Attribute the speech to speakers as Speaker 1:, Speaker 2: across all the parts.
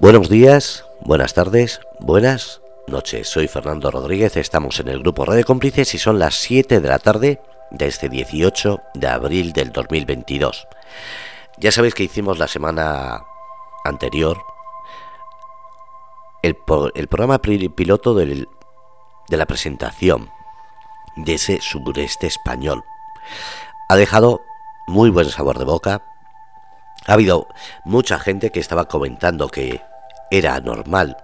Speaker 1: Buenos días, buenas tardes, buenas noches. Soy Fernando Rodríguez, estamos en el grupo Radio Cómplices y son las 7 de la tarde de este 18 de abril del 2022. Ya sabéis que hicimos la semana anterior el, programa piloto de la presentación de ese sureste español. Ha dejado muy buen sabor de boca. Ha habido mucha gente que estaba comentando que era normal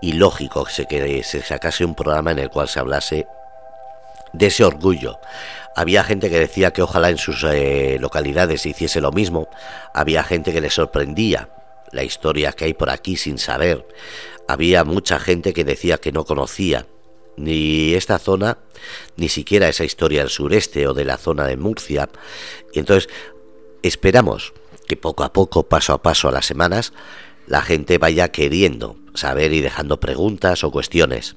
Speaker 1: y lógico que se, sacase un programa en el cual se hablase de ese orgullo. Había gente que decía que ojalá en sus eh, localidades se hiciese lo mismo. Había gente que le sorprendía la historia que hay por aquí sin saber. Había mucha gente que decía que no conocía ni esta zona, ni siquiera esa historia del sureste o de la zona de Murcia. Y entonces esperamos que poco a poco, paso a paso a las semanas, la gente vaya queriendo saber y dejando preguntas o cuestiones.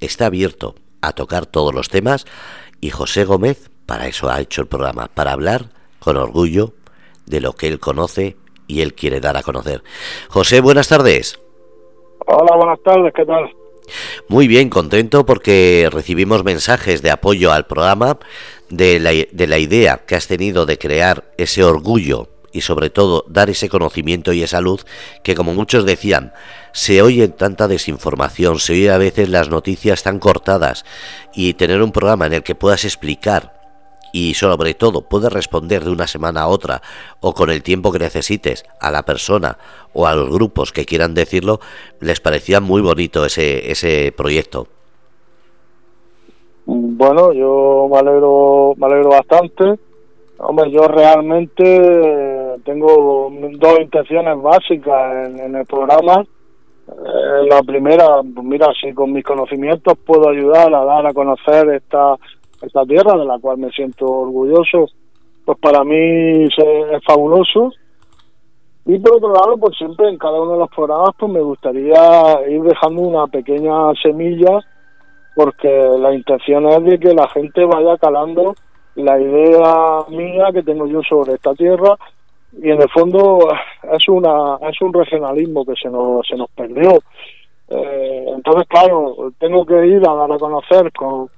Speaker 1: Está abierto a tocar todos los temas y José Gómez para eso ha hecho el programa, para hablar con orgullo de lo que él conoce y él quiere dar a conocer. José, buenas tardes.
Speaker 2: Hola, buenas tardes, ¿qué tal?
Speaker 1: Muy bien, contento porque recibimos mensajes de apoyo al programa, de la, de la idea que has tenido de crear ese orgullo y sobre todo dar ese conocimiento y esa luz que como muchos decían, se oye tanta desinformación, se oye a veces las noticias tan cortadas y tener un programa en el que puedas explicar y sobre todo puedes responder de una semana a otra o con el tiempo que necesites a la persona o a los grupos que quieran decirlo, les parecía muy bonito ese, ese proyecto.
Speaker 2: Bueno, yo me alegro, me alegro bastante. Hombre, yo realmente tengo dos intenciones básicas en, el programa. Eh, la primera, pues mira, si con mis conocimientos puedo ayudar a dar a conocer esta esta tierra de la cual me siento orgulloso, pues para mí es fabuloso. Y por otro lado, pues siempre en cada uno de los programas pues me gustaría ir dejando una pequeña semilla porque la intención es de que la gente vaya calando la idea mía que tengo yo sobre esta tierra y en el fondo es una es un regionalismo que se nos se nos perdió. Eh, entonces claro tengo que ir a dar a conocer con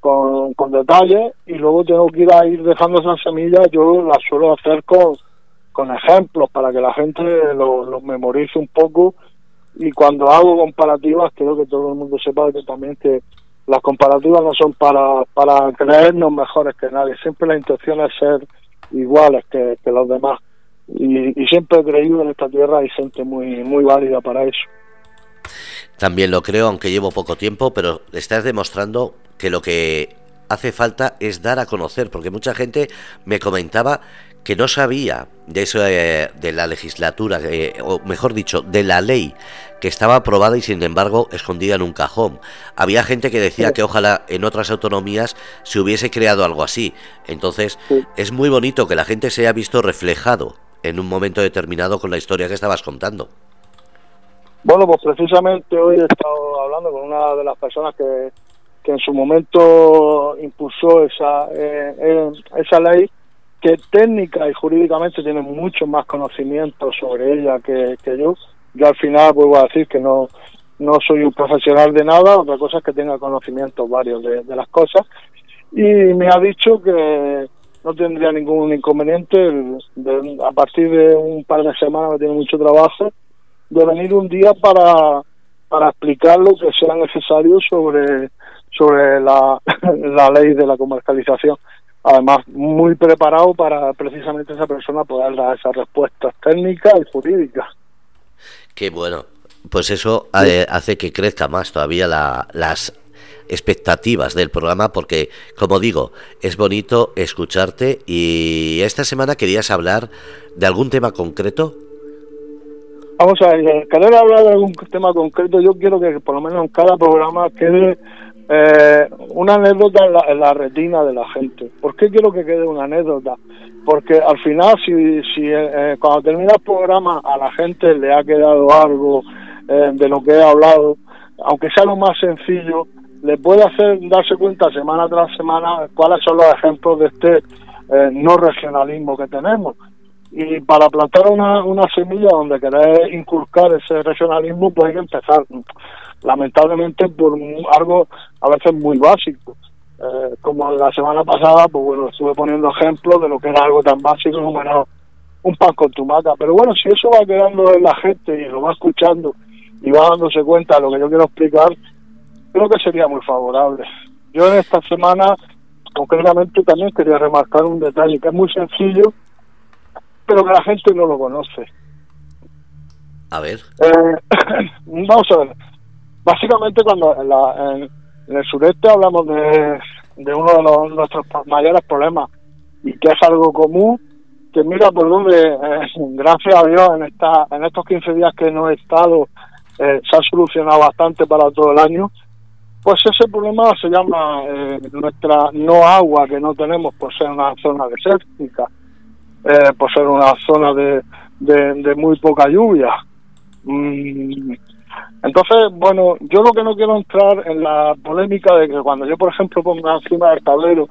Speaker 2: con, con detalles y luego tengo que ir a ir dejando esas semillas, yo las suelo hacer con, con ejemplos para que la gente los lo memorice un poco y cuando hago comparativas quiero que todo el mundo sepa que también que las comparativas no son para, para creernos mejores que nadie, siempre la intención es ser iguales que, que los demás y, y siempre he creído en esta tierra y gente muy, muy válida para eso.
Speaker 1: También lo creo, aunque llevo poco tiempo, pero estás demostrando que lo que hace falta es dar a conocer, porque mucha gente me comentaba que no sabía de eso eh, de la legislatura, eh, o mejor dicho, de la ley que estaba aprobada y sin embargo escondida en un cajón. Había gente que decía que ojalá en otras autonomías se hubiese creado algo así. Entonces es muy bonito que la gente se haya visto reflejado en un momento determinado con la historia que estabas contando.
Speaker 2: Bueno, pues precisamente hoy he estado hablando con una de las personas que, que en su momento impulsó esa, eh, eh, esa ley que técnica y jurídicamente tiene mucho más conocimiento sobre ella que, yo. Yo al final vuelvo a decir que no, no soy un profesional de nada, otra cosa es que tenga conocimientos varios de, las cosas. Y me ha dicho que no tendría ningún inconveniente a partir de un par de semanas que tiene mucho trabajo de venir un día para, para explicar lo que sea necesario sobre sobre la, la ley de la comercialización. Además, muy preparado para precisamente esa persona poder dar esas respuestas técnicas y jurídicas.
Speaker 1: Qué bueno. Pues eso eh, hace que crezca más todavía la, las expectativas del programa porque, como digo, es bonito escucharte y esta semana querías hablar de algún tema concreto.
Speaker 2: Vamos a ver, querer hablar de algún tema concreto, yo quiero que por lo menos en cada programa quede eh, una anécdota en la, retina de la gente. ¿Por qué quiero que quede una anécdota? Porque al final, si, si eh, eh, cuando termina el programa a la gente le ha quedado algo eh, de lo que he hablado, aunque sea lo más sencillo, le puede hacer darse cuenta semana tras semana cuáles son los ejemplos de este no regionalismo que tenemos. Y para plantar una, una semilla donde querés inculcar ese regionalismo, pues hay que empezar, lamentablemente, por algo a veces muy básico. Eh, como la semana pasada, pues bueno, estuve poniendo ejemplos de lo que era algo tan básico como era un pan con tomata. Pero bueno, si eso va quedando en la gente y lo va escuchando y va dándose cuenta de lo que yo quiero explicar, creo que sería muy favorable. Yo en esta semana, concretamente, también quería remarcar un detalle que es muy sencillo, pero que la gente no lo conoce.
Speaker 1: A ver.
Speaker 2: Eh, vamos a ver. Básicamente, cuando en, la, en, el sureste hablamos de, de uno de nuestros mayores problemas y que es algo común, que mira por donde, eh, gracias a Dios, en, esta, en estos 15 días que no he estado, eh, se ha solucionado bastante para todo el año. Pues ese problema se llama eh, nuestra no agua que no tenemos por ser una zona desértica, eh, por ser una zona de, de, muy poca lluvia. Mm. Entonces, bueno, yo lo que no quiero entrar en la polémica de que cuando yo, por ejemplo, ponga encima del tablero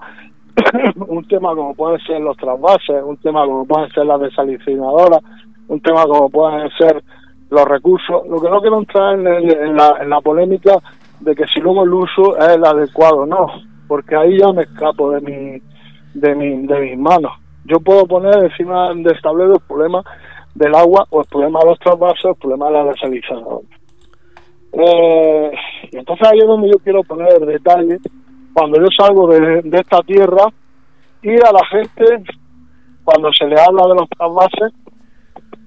Speaker 2: un tema como pueden ser los trasvases, un tema como pueden ser las desalicinadoras, un tema como pueden ser los recursos. Lo que no quiero entrar en, la, en la polémica de que si luego el uso es el adecuado, no, porque ahí ya me escapo de mi, de mi, de mis manos. Yo puedo poner encima del tablero el problema del agua o el problema de los trasvases, el problema de la desalinizadora. Eh, entonces ahí es donde yo quiero poner el detalle cuando yo salgo de, esta tierra y a la gente cuando se le habla de los trasvases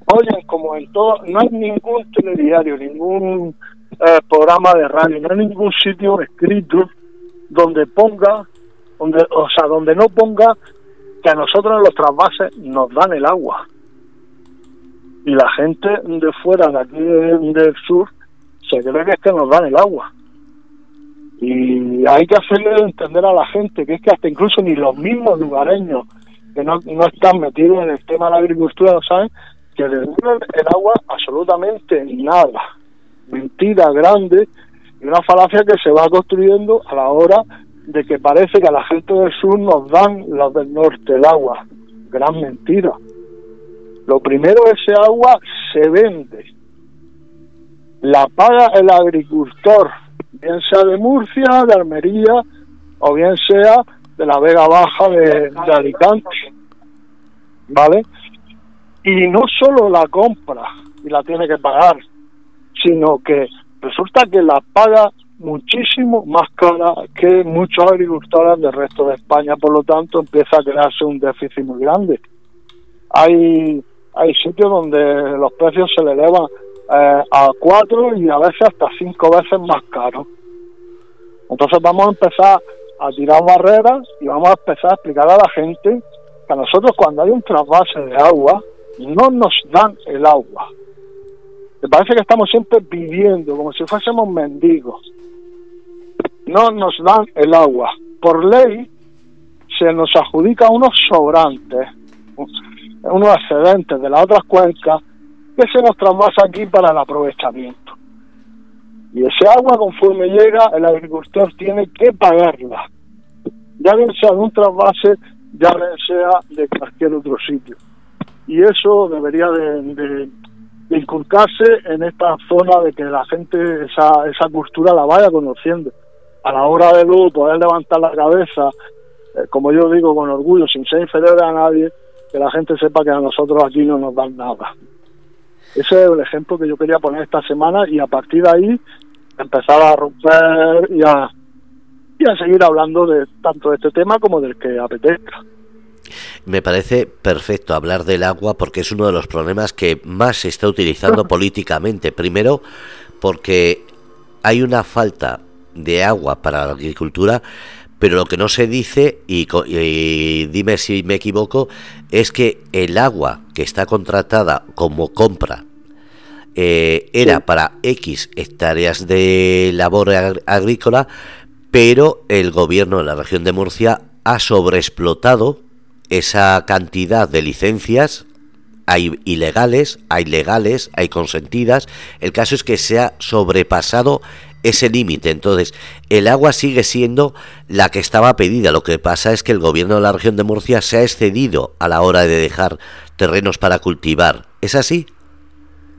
Speaker 2: oye como en todo no hay ningún telediario ningún eh, programa de radio, no hay ningún sitio escrito donde ponga, donde, o sea, donde no ponga que a nosotros en los trasvases nos dan el agua. Y la gente de fuera, de aquí del sur, se cree que es que nos dan el agua. Y hay que hacerle entender a la gente que es que hasta incluso ni los mismos lugareños que no, no están metidos en el tema de la agricultura no saben que dan el agua absolutamente nada mentira grande y una falacia que se va construyendo a la hora de que parece que a la gente del sur nos dan los del norte el agua. Gran mentira. Lo primero, ese agua se vende. La paga el agricultor, bien sea de Murcia, de Almería o bien sea de la Vega Baja de, de Alicante. ¿Vale? Y no solo la compra y la tiene que pagar, sino que resulta que la paga muchísimo más cara que muchos agricultores del resto de España, por lo tanto empieza a crearse un déficit muy grande. Hay, hay sitios donde los precios se le elevan eh, a cuatro y a veces hasta cinco veces más caros. Entonces vamos a empezar a tirar barreras y vamos a empezar a explicar a la gente que a nosotros cuando hay un trasvase de agua no nos dan el agua, me parece que estamos siempre pidiendo, como si fuésemos mendigos. No nos dan el agua. Por ley se nos adjudica unos sobrantes, unos excedentes de las otras cuencas que se nos trasvasa aquí para el aprovechamiento. Y ese agua, conforme llega, el agricultor tiene que pagarla. Ya bien sea de un trasvase, ya sea de cualquier otro sitio. Y eso debería de inculcarse en esta zona de que la gente esa, esa cultura la vaya conociendo. A la hora de luego poder levantar la cabeza, eh, como yo digo con orgullo, sin ser inferior a nadie, que la gente sepa que a nosotros aquí no nos dan nada. Ese es el ejemplo que yo quería poner esta semana y a partir de ahí empezar a romper y a, y a seguir hablando de tanto de este tema como del que apetezca.
Speaker 1: Me parece perfecto hablar del agua porque es uno de los problemas que más se está utilizando políticamente. Primero, porque hay una falta de agua para la agricultura, pero lo que no se dice, y, dime si me equivoco, es que el agua que está contratada como compra eh, era para X hectáreas de labor agrícola, pero el gobierno de la región de Murcia ha sobreexplotado esa cantidad de licencias, hay ilegales, hay legales, hay consentidas. El caso es que se ha sobrepasado ese límite. Entonces, el agua sigue siendo la que estaba pedida. Lo que pasa es que el gobierno de la región de Murcia se ha excedido a la hora de dejar terrenos para cultivar. ¿Es así?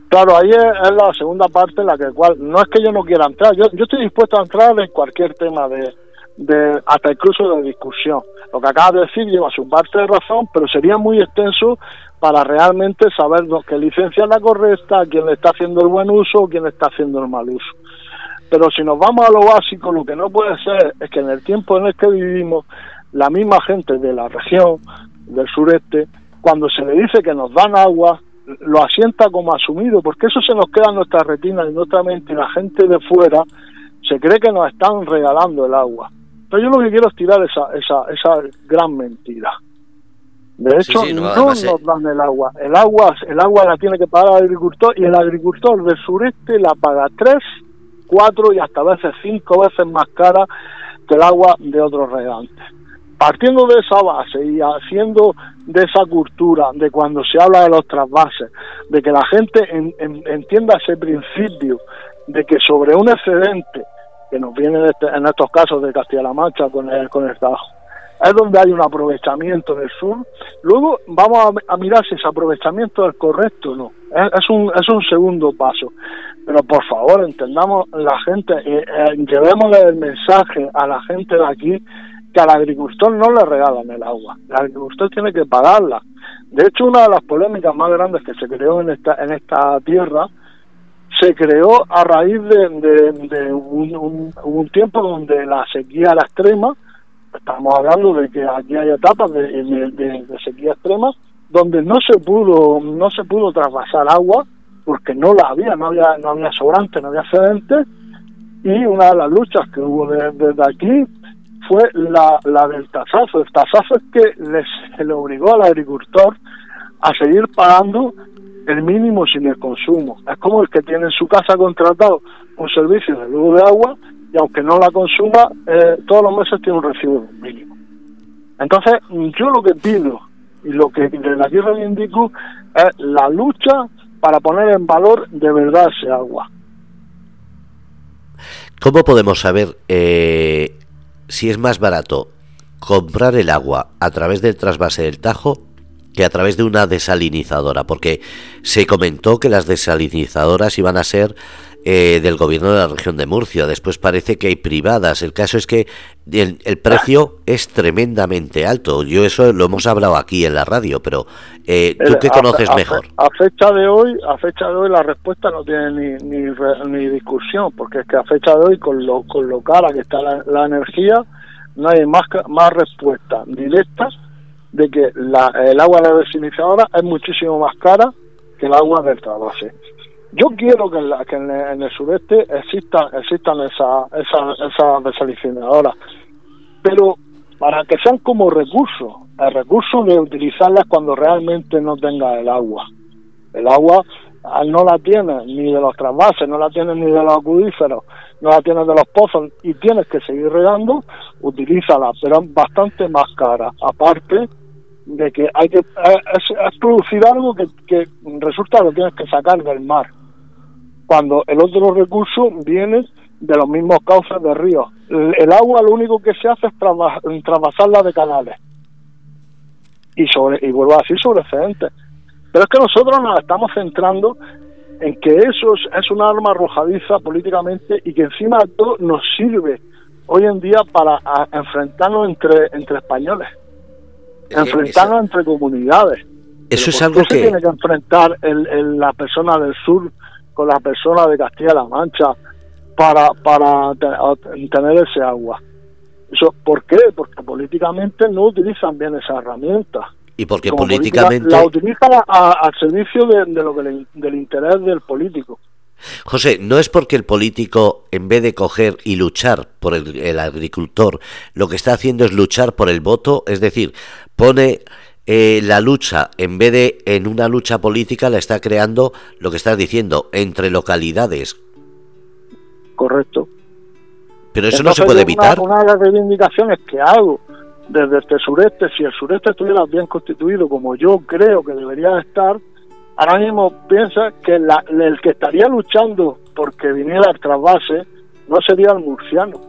Speaker 2: Claro, ahí es, la segunda parte en la que cual no es que yo no quiera entrar, yo, yo estoy dispuesto a entrar en cualquier tema de, de hasta incluso de discusión. Lo que acaba de decir lleva su parte de razón, pero sería muy extenso para realmente saber qué licencia es la correcta, quién le está haciendo el buen uso, quién le está haciendo el mal uso. Pero si nos vamos a lo básico, lo que no puede ser es que en el tiempo en el que vivimos, la misma gente de la región, del sureste, cuando se le dice que nos dan agua, lo asienta como asumido, porque eso se nos queda en nuestra retina y en nuestra mente, y la gente de fuera se cree que nos están regalando el agua. Pero yo lo que quiero es tirar esa, esa, esa gran mentira. De hecho, no, nos dan el agua. El agua el agua la tiene que pagar el agricultor y el agricultor del sureste la paga tres, cuatro y hasta veces cinco veces más cara que el agua de otros regantes. Partiendo de esa base y haciendo de esa cultura, de cuando se habla de los trasvases, de que la gente entienda ese principio de que sobre un excedente que nos viene en, este, estos casos de Castilla-La Mancha con el, con el trabajo, es donde hay un aprovechamiento del sur. Luego vamos a, mirar si ese aprovechamiento es correcto o no. Es, un, es un segundo paso. Pero por favor, entendamos la gente, eh, eh, llevémosle el mensaje a la gente de aquí que al agricultor no le regalan el agua. El agricultor tiene que pagarla. De hecho, una de las polémicas más grandes que se creó en esta, en esta tierra se creó a raíz de, un, un, tiempo donde la sequía era extrema estamos hablando de que aquí hay etapas de, sequía extrema donde no se pudo no se pudo trasvasar agua porque no la había no había no había sobrante no había excedente. Y una de las luchas que hubo desde aquí fue la, la del tasazo. El tasazo es que les, le obligó al agricultor a seguir pagando el mínimo sin el consumo. Es como el que tiene en su casa contratado un servicio de luz de agua y aunque no la consuma, eh, todos los meses tiene un recibo mínimo. Entonces, yo lo que pido y lo que desde aquí reivindico es la lucha para poner en valor de verdad ese agua.
Speaker 1: ¿Cómo podemos saber eh, si es más barato comprar el agua a través del trasvase del Tajo que a través de una desalinizadora? Porque se comentó que las desalinizadoras iban a ser eh, del gobierno de la región de Murcia. Después parece que hay privadas. El caso es que el, precio es tremendamente alto. Yo eso lo hemos hablado aquí en la radio, pero eh, tú qué conoces mejor.
Speaker 2: A, fecha de hoy, a fecha de hoy la respuesta no tiene ni, ni, ni discusión, porque es que a fecha de hoy con lo, con lo cara que está la, energía, no hay más más respuesta directa de que la, el agua de la desiniciadora es muchísimo más cara que el agua del trasvase. Yo quiero que, en, el sureste existan, existan esas esa, esa desalinizadoras, pero para que sean como recursos, el recurso de utilizarlas cuando realmente no tenga el agua. El agua no la tiene ni de los trasvases, no la tiene ni de los acuíferos, no la tiene de los pozos y tienes que seguir regando, utilízala, pero es bastante más cara. Aparte de que hay que es, producir algo que, que resulta que tienes que sacar del mar cuando el otro recurso viene de los mismos cauces de ríos. El, agua lo único que se hace es trasvasarla de canales y sobre y vuelvo a decir sobre excedentes. Pero es que nosotros nos estamos centrando en que eso es, un arma arrojadiza políticamente y que encima de todo nos sirve hoy en día para enfrentarnos entre, entre españoles, enfrentarnos entre comunidades.
Speaker 1: Eso es algo que...
Speaker 2: se tiene que enfrentar el, la persona del sur con las personas de Castilla-La Mancha para, para tener ese agua. Eso, ¿Por qué? Porque políticamente no utilizan bien esa herramienta.
Speaker 1: Y porque políticamente...
Speaker 2: la utilizan al servicio de, lo del interés del político.
Speaker 1: José, no es porque el político, en vez de coger y luchar por el, el, agricultor, lo que está haciendo es luchar por el voto, es decir, pone eh, la lucha, en vez de en una lucha política, la está creando lo que estás diciendo, entre localidades.
Speaker 2: Correcto.
Speaker 1: Pero eso no se puede evitar.
Speaker 2: Una, de las reivindicaciones que hago desde este sureste, si el sureste estuviera bien constituido como yo creo que debería estar, ahora mismo piensa que el que estaría luchando porque viniera el trasvase no sería el murciano.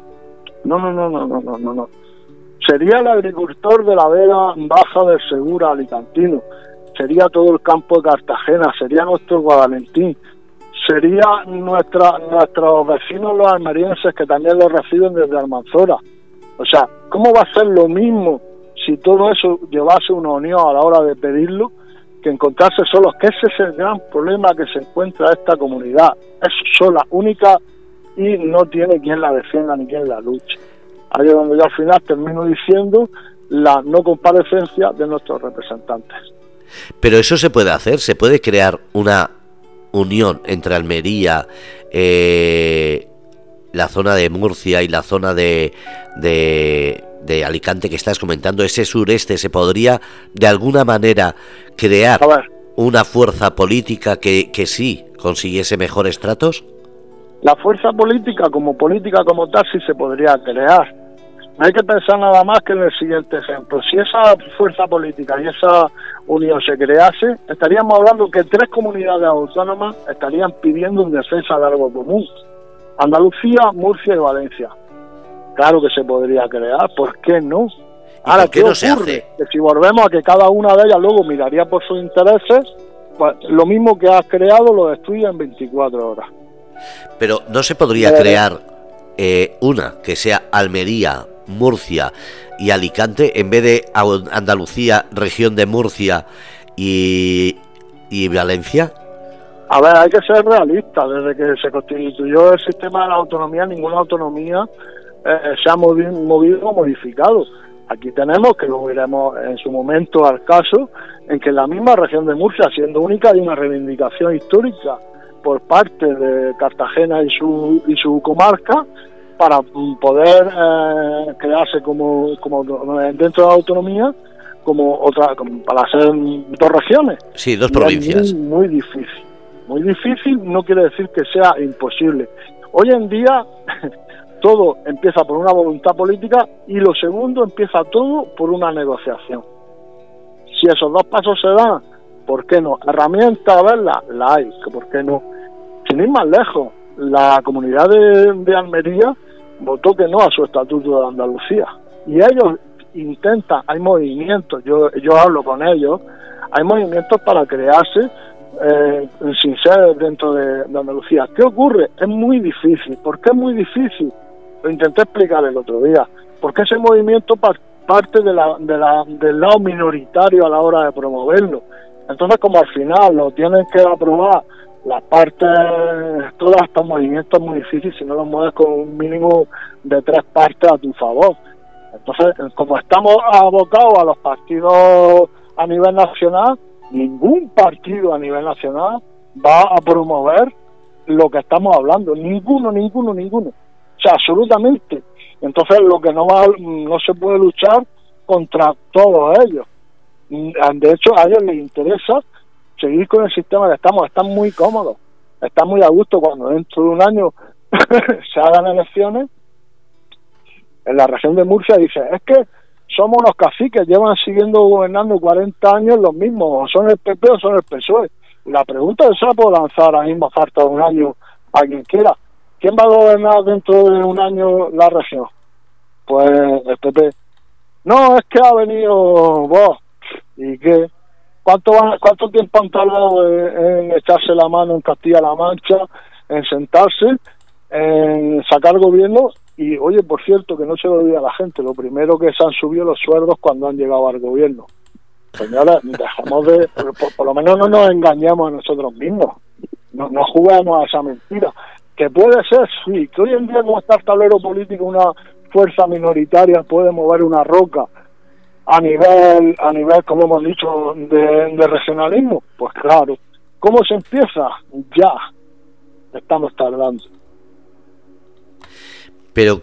Speaker 2: No, no, no, no, no, no, no. Sería el agricultor de la Vega Baja del Segura Alicantino. Sería todo el campo de Cartagena, sería nuestro Guadalentín, sería nuestra, nuestros vecinos los almerienses que también lo reciben desde Almanzora. O sea, ¿cómo va a ser lo mismo si todo eso llevase una unión a la hora de pedirlo que encontrarse solos? Que ese es el gran problema que se encuentra esta comunidad. Es sola, única y no tiene quien la defienda ni quien la luche. Ahí es donde yo al final termino diciendo la no comparecencia de nuestros representantes.
Speaker 1: Pero eso se puede hacer, se puede crear una unión entre Almería, eh, la zona de Murcia y la zona de, de, Alicante que estás comentando, ese sureste, ¿se podría de alguna manera crear una fuerza política que, que sí consiguiese mejores tratos?
Speaker 2: La fuerza política como política como tal sí se podría crear. hay que pensar nada más que en el siguiente ejemplo. Si esa fuerza política y esa unión se crease, estaríamos hablando que tres comunidades autónomas estarían pidiendo un defensa de algo común. Andalucía, Murcia y Valencia. Claro que se podría crear, ¿por qué no?
Speaker 1: Ahora, ¿qué, ocurre?
Speaker 2: Que si volvemos a que cada una de ellas luego miraría por sus intereses, pues lo mismo que has creado lo destruye en 24 horas.
Speaker 1: Pero no se podría crear eh, una que sea Almería, Murcia y Alicante en vez de Andalucía, región de Murcia y, y Valencia?
Speaker 2: A ver, hay que ser realista. Desde que se constituyó el sistema de la autonomía, ninguna autonomía eh, se ha movido, movido o modificado. Aquí tenemos, que lo veremos en su momento al caso, en que la misma región de Murcia, siendo única, hay una reivindicación histórica por parte de Cartagena y su, y su comarca para poder eh, crearse como, como dentro de la autonomía como otra para ser dos regiones.
Speaker 1: Sí, dos provincias.
Speaker 2: muy, difícil. Muy difícil no quiere decir que sea imposible. Hoy en día todo empieza por una voluntad política y lo segundo empieza todo por una negociación. Si esos dos pasos se dan, ¿por qué no? Herramientas, verla, la hay, que ¿por qué no? Sin ir más lejos, la comunidad de, Almería votó que no a su estatuto de Andalucía. Y ellos intentan, hay movimientos, yo, yo hablo con ellos, hay movimientos para crearse eh, sin ser dentro de, Andalucía. ¿Qué ocurre? Es muy difícil. ¿Por qué es muy difícil? Lo intenté explicar el otro día. Porque ese movimiento parte de la, de la, del lado minoritario a la hora de promoverlo. Entonces, como al final lo tienen que aprobar las partes, todos estos movimientos muy difícil si no los mueves con un mínimo de tres partes a tu favor. Entonces, como estamos abocados a los partidos a nivel nacional, ningún partido a nivel nacional va a promover lo que estamos hablando. Ninguno, ninguno, ninguno. O sea, absolutamente. Entonces, lo que no va, no se puede luchar contra todos ellos. De hecho, a ellos les interesa seguir con el sistema que estamos, están muy cómodos, están muy a gusto cuando dentro de un año se hagan elecciones. En la región de Murcia dice, es que somos unos caciques, llevan siguiendo gobernando 40 años los mismos, son el PP o son el PSOE. La pregunta es, ¿se la puedo lanzar ahora mismo falta de un año a quien quiera? ¿Quién va a gobernar dentro de un año la región? Pues el PP. No, es que ha venido vos. ¿Y qué? ¿Cuánto, ¿Cuánto tiempo han tardado en, echarse la mano en Castilla-La Mancha, en sentarse, en sacar gobierno? Y oye, por cierto, que no se lo olvide a la gente, lo primero que se han subido los sueldos cuando han llegado al gobierno. Señora, dejamos de, por, lo menos no nos engañamos a nosotros mismos, no, no jugamos a esa mentira. Que puede ser, sí, que hoy en día como está el tablero político, una fuerza minoritaria puede mover una roca a nivel, a nivel como hemos dicho, de, regionalismo? Pues claro. ¿Cómo se empieza? Ya. Estamos tardando.
Speaker 1: Pero,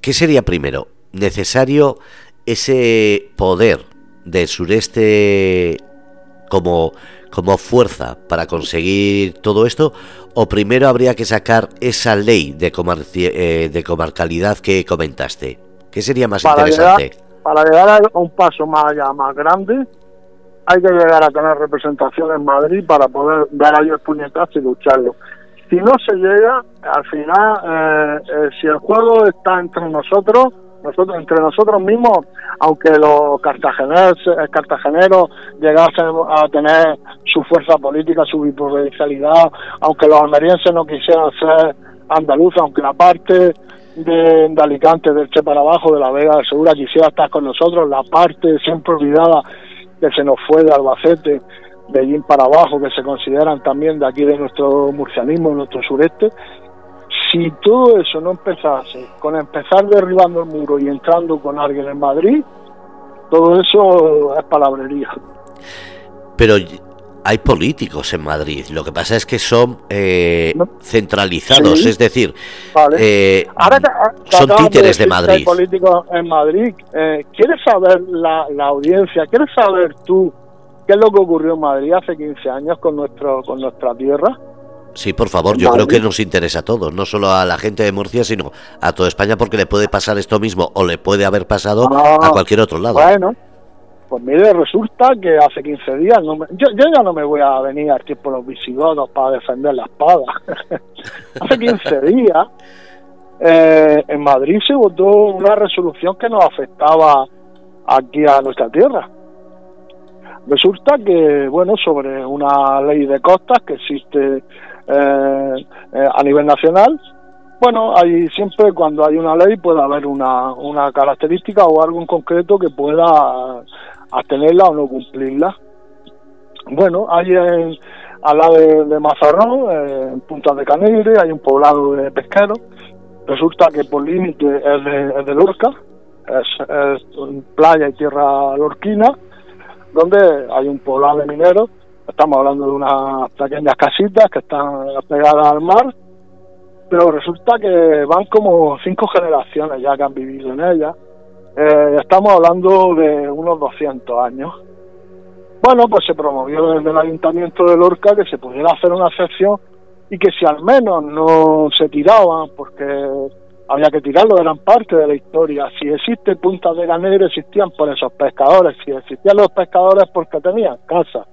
Speaker 1: ¿qué sería primero? ¿Necesario ese poder del sureste como, como fuerza para conseguir todo esto? ¿O primero habría que sacar esa ley de, eh, de comarcalidad que comentaste? ¿Qué sería más interesante?
Speaker 2: para llegar a un paso más allá, más grande, hay que llegar a tener representación en Madrid para poder dar a ellos puñetazos y lucharlo. Si no se llega, al final, eh, eh, si el juego está entre nosotros, nosotros entre nosotros mismos, aunque los cartageneros, eh, cartageneros llegasen a tener su fuerza política, su biprovincialidad, aunque los almerienses no quisieran ser andaluces, aunque la parte de, de, Alicante, del Che para abajo, de la Vega Segura, quisiera estar con nosotros, la parte siempre olvidada que se nos fue de Albacete, de allí para abajo, que se consideran también de aquí de nuestro murcianismo, nuestro sureste, si todo eso no empezase con empezar derribando el muro y entrando con alguien en Madrid, todo eso es palabrería.
Speaker 1: Pero hay políticos en Madrid, lo que pasa es que son eh, centralizados, es decir, eh, son títeres de, Madrid. Hay
Speaker 2: políticos en Madrid. Eh, ¿Quieres saber la, la audiencia? ¿Quieres saber tú qué es lo que ocurrió en Madrid hace 15 años con, nuestro, con nuestra tierra?
Speaker 1: Sí, por favor, yo creo que nos interesa a todos, no solo a la gente de Murcia, sino a toda España, porque le puede pasar esto mismo o le puede haber pasado a ah, cualquier otro lado.
Speaker 2: Bueno, pues mire, resulta que hace 15 días, no yo, ya no me voy a venir tiempo de los visigodos para defender la espada. hace 15 días eh, en Madrid se votó una resolución que nos afectaba aquí a nuestra tierra. Resulta que, bueno, sobre una ley de costas que existe eh, eh, a nivel nacional, bueno, hay siempre cuando hay una ley puede haber una, una característica o algo en concreto que pueda tenerla o no cumplirla. Bueno, hay en, al lado de, Mazarrón, eh, en Punta de Canegre, hay un poblado de pesqueros. Resulta que por límite es de, Lorca, es, playa y tierra lorquina, donde hay un poblado de mineros. Estamos hablando de unas pequeñas casitas que están pegadas al mar, pero resulta que van como cinco generaciones ya que han vivido en ellas eh, estamos hablando de unos 200 años. Bueno, pues se promovió desde el Ayuntamiento de Lorca que se pudiera hacer una sección y que si al menos no se tiraban, porque había que tirarlo, eran parte de la historia. Si existe puntas de ganero, existían por esos pescadores. Si existían los pescadores, porque tenían casa.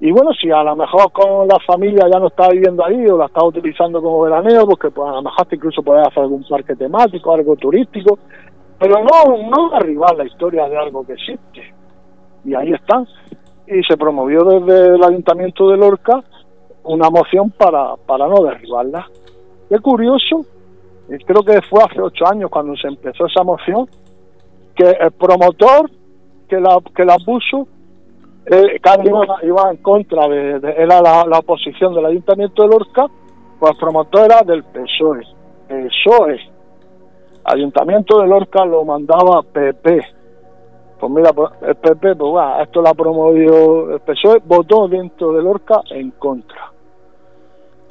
Speaker 2: Y bueno, si a lo mejor con la familia ya no estaba viviendo ahí o la estaba utilizando como veraneo, porque pues a lo mejor incluso podía hacer algún parque temático, algo turístico, pero no, no derribar la historia de algo que existe. Y ahí están. Y se promovió desde el Ayuntamiento de Lorca una moción para, para no derribarla. Qué curioso, creo que fue hace ocho años cuando se empezó esa moción, que el promotor que la, que la puso, eh, iba, en contra de, era la, oposición del Ayuntamiento de Lorca, pues el promotor era del PSOE. PSOE, Ayuntamiento de Lorca lo mandaba PP. Pues mira, pues, el PP, pues va, esto lo ha promovido el PSOE, votó dentro de Lorca en contra.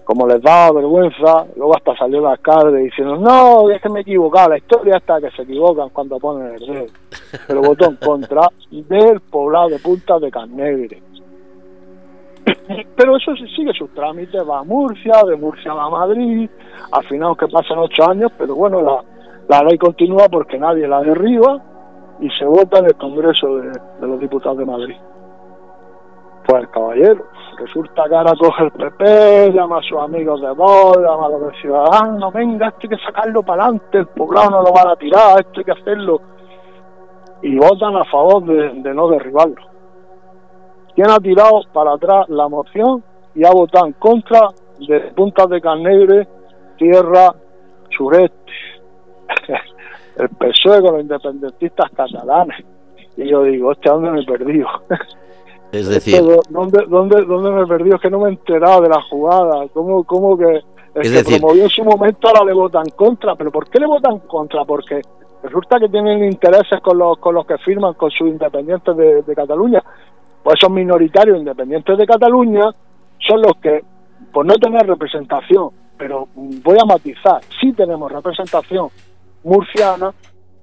Speaker 2: Como les daba vergüenza, luego hasta salió el alcalde diciendo, no, es que me he la historia está que se equivocan cuando ponen el dedo. Pero votó en contra del poblado de Punta de Carnegre. Pero eso sí sigue sus trámites, va a Murcia, de Murcia va a Madrid, al final que pasan ocho años, pero bueno, la, la ley continúa porque nadie la derriba y se vota en el Congreso de, los Diputados de Madrid. Pues caballero, resulta que ahora coge el PP, llama a sus amigos de voz, llama a los ciudadanos, venga, esto hay que sacarlo para adelante, el poblado no lo van a tirar, esto hay que hacerlo. Y votan a favor de, no derribarlo. ¿Quién ha tirado para atrás la moción y ha votado en contra de Puntas de Carnegre, Tierra Sureste? El PSOE con los independentistas catalanes. Y yo digo, hostia, ¿dónde me he perdido?
Speaker 1: Es decir,
Speaker 2: ¿dónde, dónde, ¿dónde me he perdido? Es que no me he enterado de la jugada. ¿Cómo, cómo que el es que promovió en su momento ahora le votan contra? ¿Pero por qué le votan contra? Porque resulta que tienen intereses con los, con los que firman con sus independientes de, de Cataluña. Pues esos minoritarios independientes de Cataluña son los que, por no tener representación, pero voy a matizar, sí tenemos representación murciana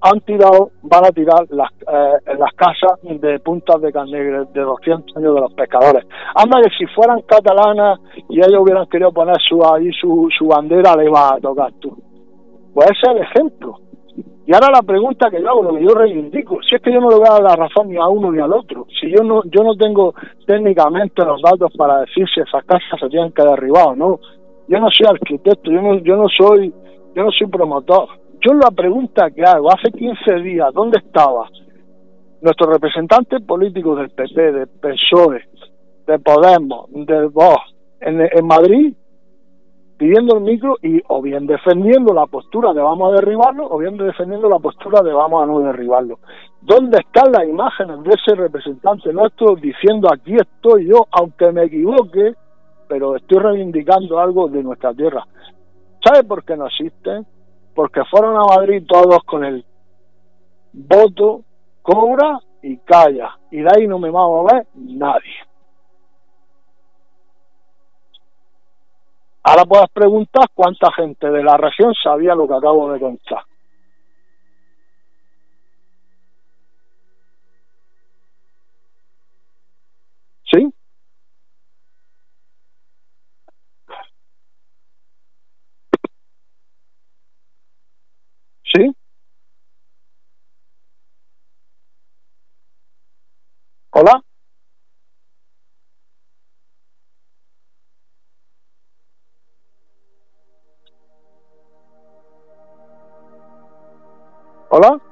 Speaker 2: han tirado, van a tirar las, eh, las casas de puntas de carne de 200 años de los pescadores. Anda que si fueran catalanas y ellos hubieran querido poner su, ahí su, su bandera, le iba a tocar tú. Pues ese es el ejemplo. Y ahora la pregunta que yo hago, lo que yo reivindico, si es que yo no le voy a dar la razón ni a uno ni al otro, si yo no, yo no tengo técnicamente los datos para decir si esas casas se tienen que derribar o no, yo no soy arquitecto, yo no, yo no soy, yo no soy promotor. Yo la pregunta que hago, hace 15 días, ¿dónde estaba? Nuestro representante político del PP, del PSOE, de Podemos, del Vox, en, en Madrid, pidiendo el micro y o bien defendiendo la postura de vamos a derribarlo o bien defendiendo la postura de vamos a no derribarlo. ¿Dónde están las imágenes de ese representante nuestro diciendo aquí estoy yo, aunque me equivoque, pero estoy reivindicando algo de nuestra tierra? ¿Sabe por qué no existen? Porque fueron a Madrid todos con el voto, cobra y calla. Y de ahí no me va a mover nadie. Ahora puedes preguntar cuánta gente de la región sabía lo que acabo de contar. ¿Sí? ¿Sí? ¿Hola? ¿Hola?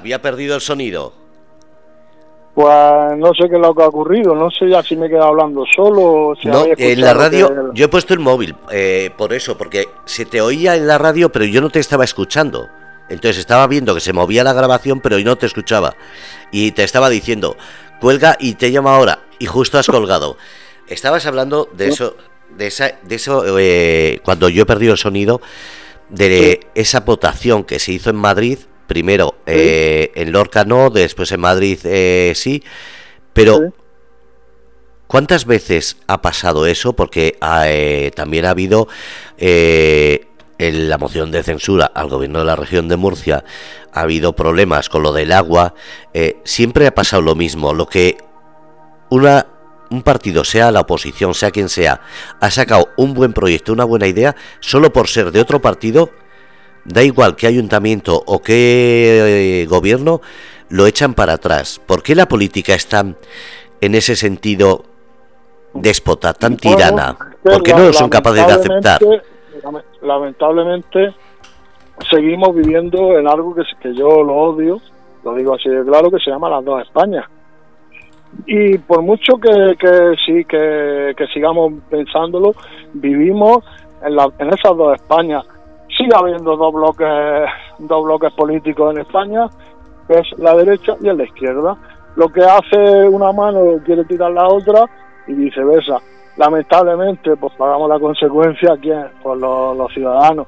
Speaker 1: Había perdido el sonido?
Speaker 2: Pues no sé qué es lo que ha ocurrido, no sé ya si me he quedado hablando solo.
Speaker 1: no, en la radio, yo he puesto el móvil, eh, por eso, porque se te oía en la radio, pero yo no te estaba escuchando. Entonces estaba viendo que se movía la grabación, pero yo no te escuchaba. Y te estaba diciendo, cuelga y te llama ahora. Y justo has colgado. Estabas hablando de eso, de esa, de eso, eh, cuando yo he perdido el sonido, de esa votación que se hizo en Madrid Primero, eh, en Lorca no, después en Madrid eh, sí, pero ¿cuántas veces ha pasado eso? Porque eh, también ha habido en la moción de censura al gobierno de la región de Murcia, ha habido problemas con lo del agua, siempre ha pasado lo mismo, lo que una un partido, sea la oposición, sea quien sea, ha sacado un buen proyecto, una buena idea, solo por ser de otro partido, da igual qué ayuntamiento o qué eh, gobierno, lo echan para atrás. ¿Por qué la política está en ese sentido déspota, tan tirana? ¿Por qué no lo son capaces de aceptar?
Speaker 2: Lamentablemente seguimos viviendo en algo que, que yo lo odio, lo digo así de claro, que se llama las dos Españas. Y por mucho que, que sí, que, que sigamos pensándolo, vivimos en, la, en esas dos Españas sigue habiendo dos bloques, dos bloques políticos en España, que es la derecha y la izquierda. Lo que hace una mano quiere tirar la otra y viceversa. Lamentablemente, pues pagamos la consecuencia aquí por los, ciudadanos.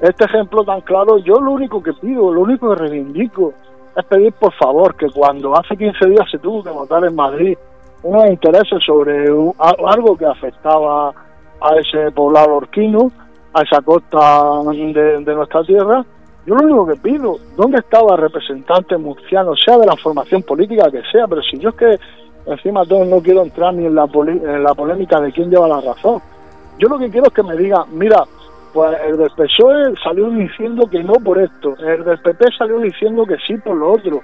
Speaker 2: Este ejemplo tan claro, yo lo único que pido, lo único que reivindico, es pedir por favor que cuando hace 15 días se tuvo que votar en Madrid unos intereses sobre algo que afectaba a ese poblado orquino, a esa costa de, nuestra tierra, yo lo único que pido, ¿dónde estaba el representante murciano, sea de la formación política que sea? Pero si yo es que encima todo no quiero entrar ni en la, en la polémica de quién lleva la razón. Yo lo que quiero es que me diga, mira, pues el del PSOE salió diciendo que no por esto, el del PP salió diciendo que sí por lo otro.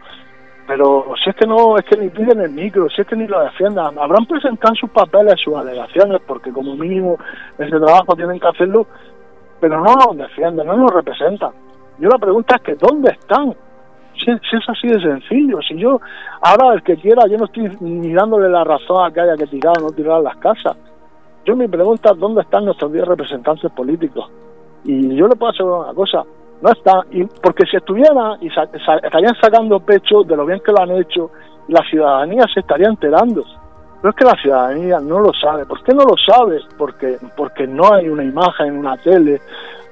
Speaker 2: Pero si es que no, es que ni piden el micro, si es que ni lo defiendan, habrán presentado sus papeles, sus alegaciones, porque como mínimo ese trabajo tienen que hacerlo, pero no nos defienden, no nos representan. Yo la pregunta es que ¿dónde están? Si, es así de sencillo, si yo, ahora el que quiera, yo no estoy ni dándole la razón a que haya que tirar o no tirar las casas. Yo me pregunta es dónde están nuestros 10 representantes políticos. Y yo le puedo asegurar una cosa, no están, y porque si estuvieran y estarían sacando pecho de lo bien que lo han hecho, la ciudadanía se estaría enterando. Pero es que la ciudadanía no lo sabe. ¿Por qué no lo sabe? Porque, porque no hay una imagen en una tele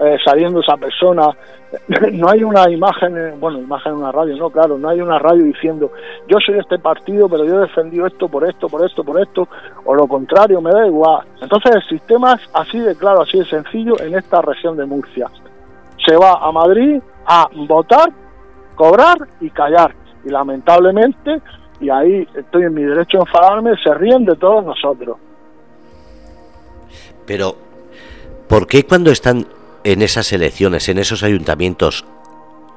Speaker 2: eh, saliendo esa persona, no hay una imagen, bueno, imagen en una radio, no, claro, no hay una radio diciendo yo soy este partido, pero yo he defendido esto por esto, por esto, por esto, o lo contrario, me da igual. Entonces el sistema es así de claro, así de sencillo en esta región de Murcia. Se va a Madrid a votar, cobrar y callar. Y lamentablemente y ahí estoy en mi derecho a enfadarme, se ríen de todos nosotros.
Speaker 1: Pero, ¿por qué cuando están en esas elecciones, en esos ayuntamientos,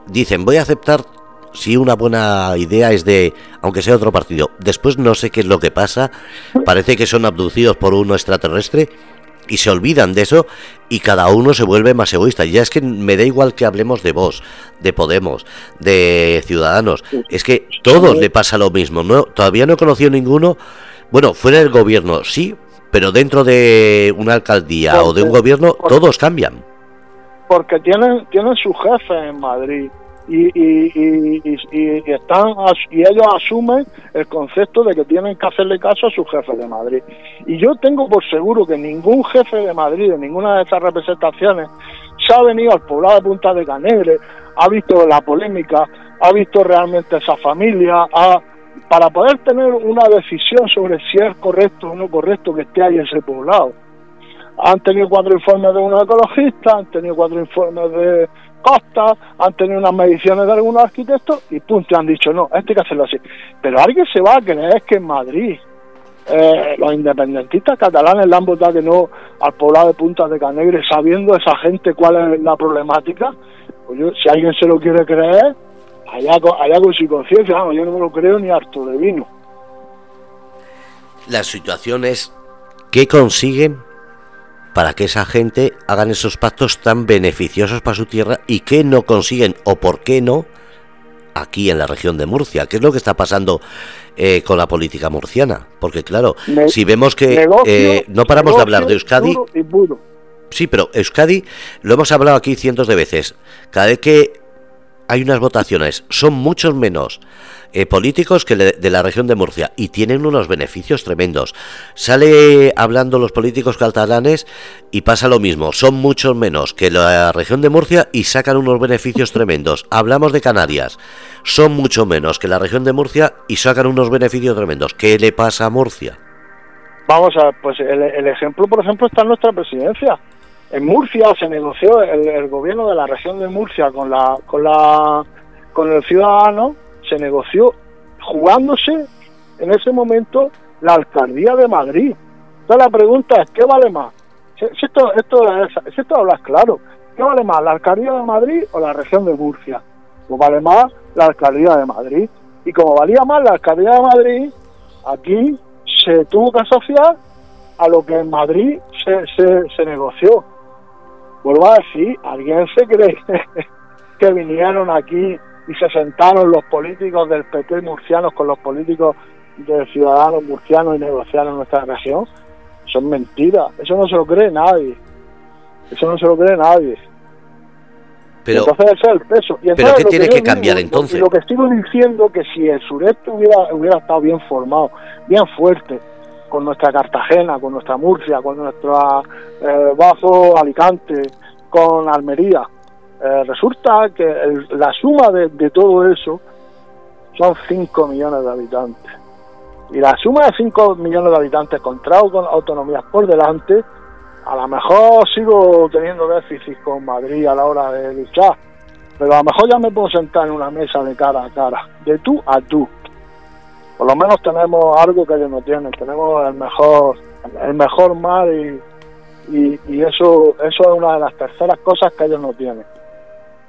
Speaker 1: dicen voy a aceptar si una buena idea es de, aunque sea otro partido, después no sé qué es lo que pasa, parece que son abducidos por uno extraterrestre y se olvidan de eso y cada uno se vuelve más egoísta. Ya es que me da igual que hablemos de vos, de Podemos, de Ciudadanos. Es que todos le pasa lo mismo. No, todavía no he conocido ninguno. Bueno, fuera del gobierno, sí, pero dentro de una alcaldía o de un gobierno, todos cambian.
Speaker 2: Porque tienen, tienen su jefe en Madrid y, y, y, están y ellos asumen el concepto de que tienen que hacerle caso a su jefe de Madrid. Y yo tengo por seguro que ningún jefe de Madrid, de ninguna de esas representaciones, se ha venido al poblado de Punta de Canegre, ha visto la polémica, ha visto realmente esa familia, para poder tener una decisión sobre si es correcto o no correcto que esté ahí ese poblado. Han tenido cuatro informes de un ecologista, han tenido cuatro informes de Costa, han tenido unas mediciones de algunos arquitectos y punto, han dicho no, esto hay que hacerlo así. Pero alguien se va a creer que en Madrid eh, los independentistas catalanes le han votado que no al poblado de Punta de Canegre sabiendo esa gente cuál es la problemática. Pues si alguien se lo quiere creer, allá allá con su conciencia, yo no me lo creo ni harto de vino.
Speaker 1: La situación es, ¿qué consiguen para que esa gente hagan esos pactos tan beneficiosos para su tierra y que no consiguen o por qué no aquí en la región de Murcia. ¿Qué es lo que está pasando eh, con la política murciana? Porque claro, si vemos que eh, no paramos de hablar de Euskadi... Sí, pero Euskadi lo hemos hablado aquí cientos de veces. Cada vez que hay unas votaciones, son muchos menos eh, políticos que de la región de Murcia y tienen unos beneficios tremendos. Sale hablando los políticos catalanes y pasa lo mismo, son muchos menos que la región de Murcia y sacan unos beneficios tremendos. Hablamos de Canarias, son mucho menos que la región de Murcia y sacan unos beneficios tremendos. ¿Qué le pasa a Murcia?
Speaker 2: Vamos a, pues el, el ejemplo, por ejemplo, está en nuestra presidencia. En Murcia se negoció el, gobierno de la región de Murcia con la, con la, con el ciudadano se negoció jugándose en ese momento la alcaldía de Madrid. Entonces la pregunta es, ¿qué vale más? Si, esto, esto, si esto hablas claro, ¿qué vale más, la alcaldía de Madrid o la región de Murcia? Pues vale más la alcaldía de Madrid. Y como valía más la alcaldía de Madrid, aquí se tuvo que asociar a lo que en Madrid se, se negoció. Vuelvo a decir, ¿alguien se cree que vinieron aquí y se sentaron los políticos del PT murcianos con los políticos de ciudadanos murcianos y negociaron nuestra región, son mentiras. Eso no se lo cree nadie. Eso no se lo cree nadie.
Speaker 1: Pero,
Speaker 2: entonces ese es el peso. Y
Speaker 1: ¿Pero qué tiene que, cambiar entonces?
Speaker 2: Lo que sigo diciendo que si el sureste hubiera, hubiera estado bien formado, bien fuerte, con nuestra Cartagena, con nuestra Murcia, con nuestra eh, Bajo Alicante, con Almería, eh, resulta que la suma de, todo eso son 5 millones de habitantes. Y la suma de 5 millones de habitantes contados con autonomías por delante, a lo mejor sigo teniendo déficit con Madrid a la hora de luchar, pero a lo mejor ya me puedo sentar en una mesa de cara a cara, de tú a tú. Por lo menos tenemos algo que ellos no tienen, tenemos el mejor, el mejor mar y, eso, eso es una de las terceras cosas que ellos no tienen.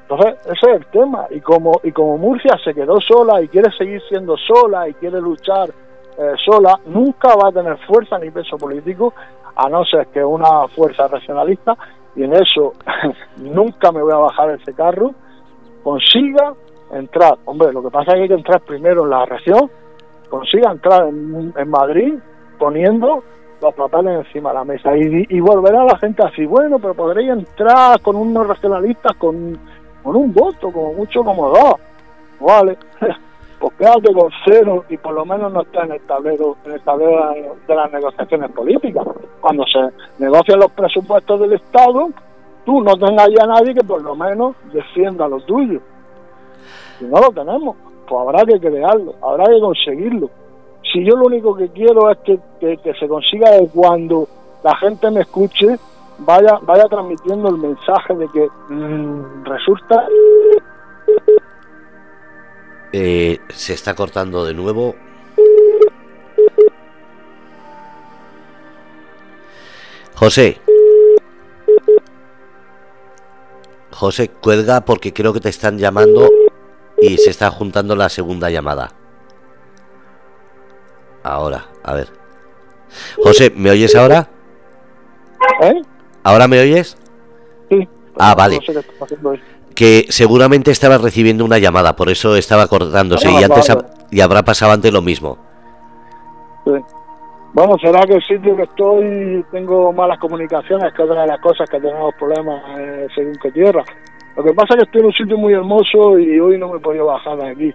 Speaker 2: Entonces, ese es el tema. Y como, y como Murcia se quedó sola y quiere seguir siendo sola y quiere luchar eh, sola, nunca va a tener fuerza ni peso político, a no ser que una fuerza regionalista, y en eso nunca me voy a bajar ese carro, consiga entrar. Hombre, lo que pasa es que hay que entrar primero en la región, consiga entrar en, Madrid poniendo los papeles encima de la mesa y, y volverá la gente así, bueno, pero podréis entrar con unos regionalistas con con un voto, como mucho como dos. Vale, pues quédate con cero y por lo menos no está en el tablero, en el tablero de las negociaciones políticas. Cuando se negocian los presupuestos del Estado, tú no tengas ya a nadie que por lo menos defienda lo tuyo. Si no lo tenemos, pues habrá que crearlo, habrá que conseguirlo. Si yo lo único que quiero es que, se consiga de cuando la gente me escuche, vaya, vaya transmitiendo el mensaje de que mm, resulta...
Speaker 1: Eh, se está cortando de nuevo. José. José, cuelga porque creo que te están llamando y se está juntando la segunda llamada. Ahora, a ver. José, ¿me oyes ahora? ¿Eh? ¿Ahora me oyes?
Speaker 2: Sí.
Speaker 1: Ah, vale. Que seguramente estaba recibiendo una llamada, por eso estaba cortándose y antes y habrá pasado antes lo mismo.
Speaker 2: Sí. Bueno, será que el sitio que estoy tengo malas comunicaciones, que es otra de las cosas que tenemos problemas eh, según que tierra. Lo que pasa es que estoy en un sitio muy hermoso y hoy no me he podido bajar de aquí.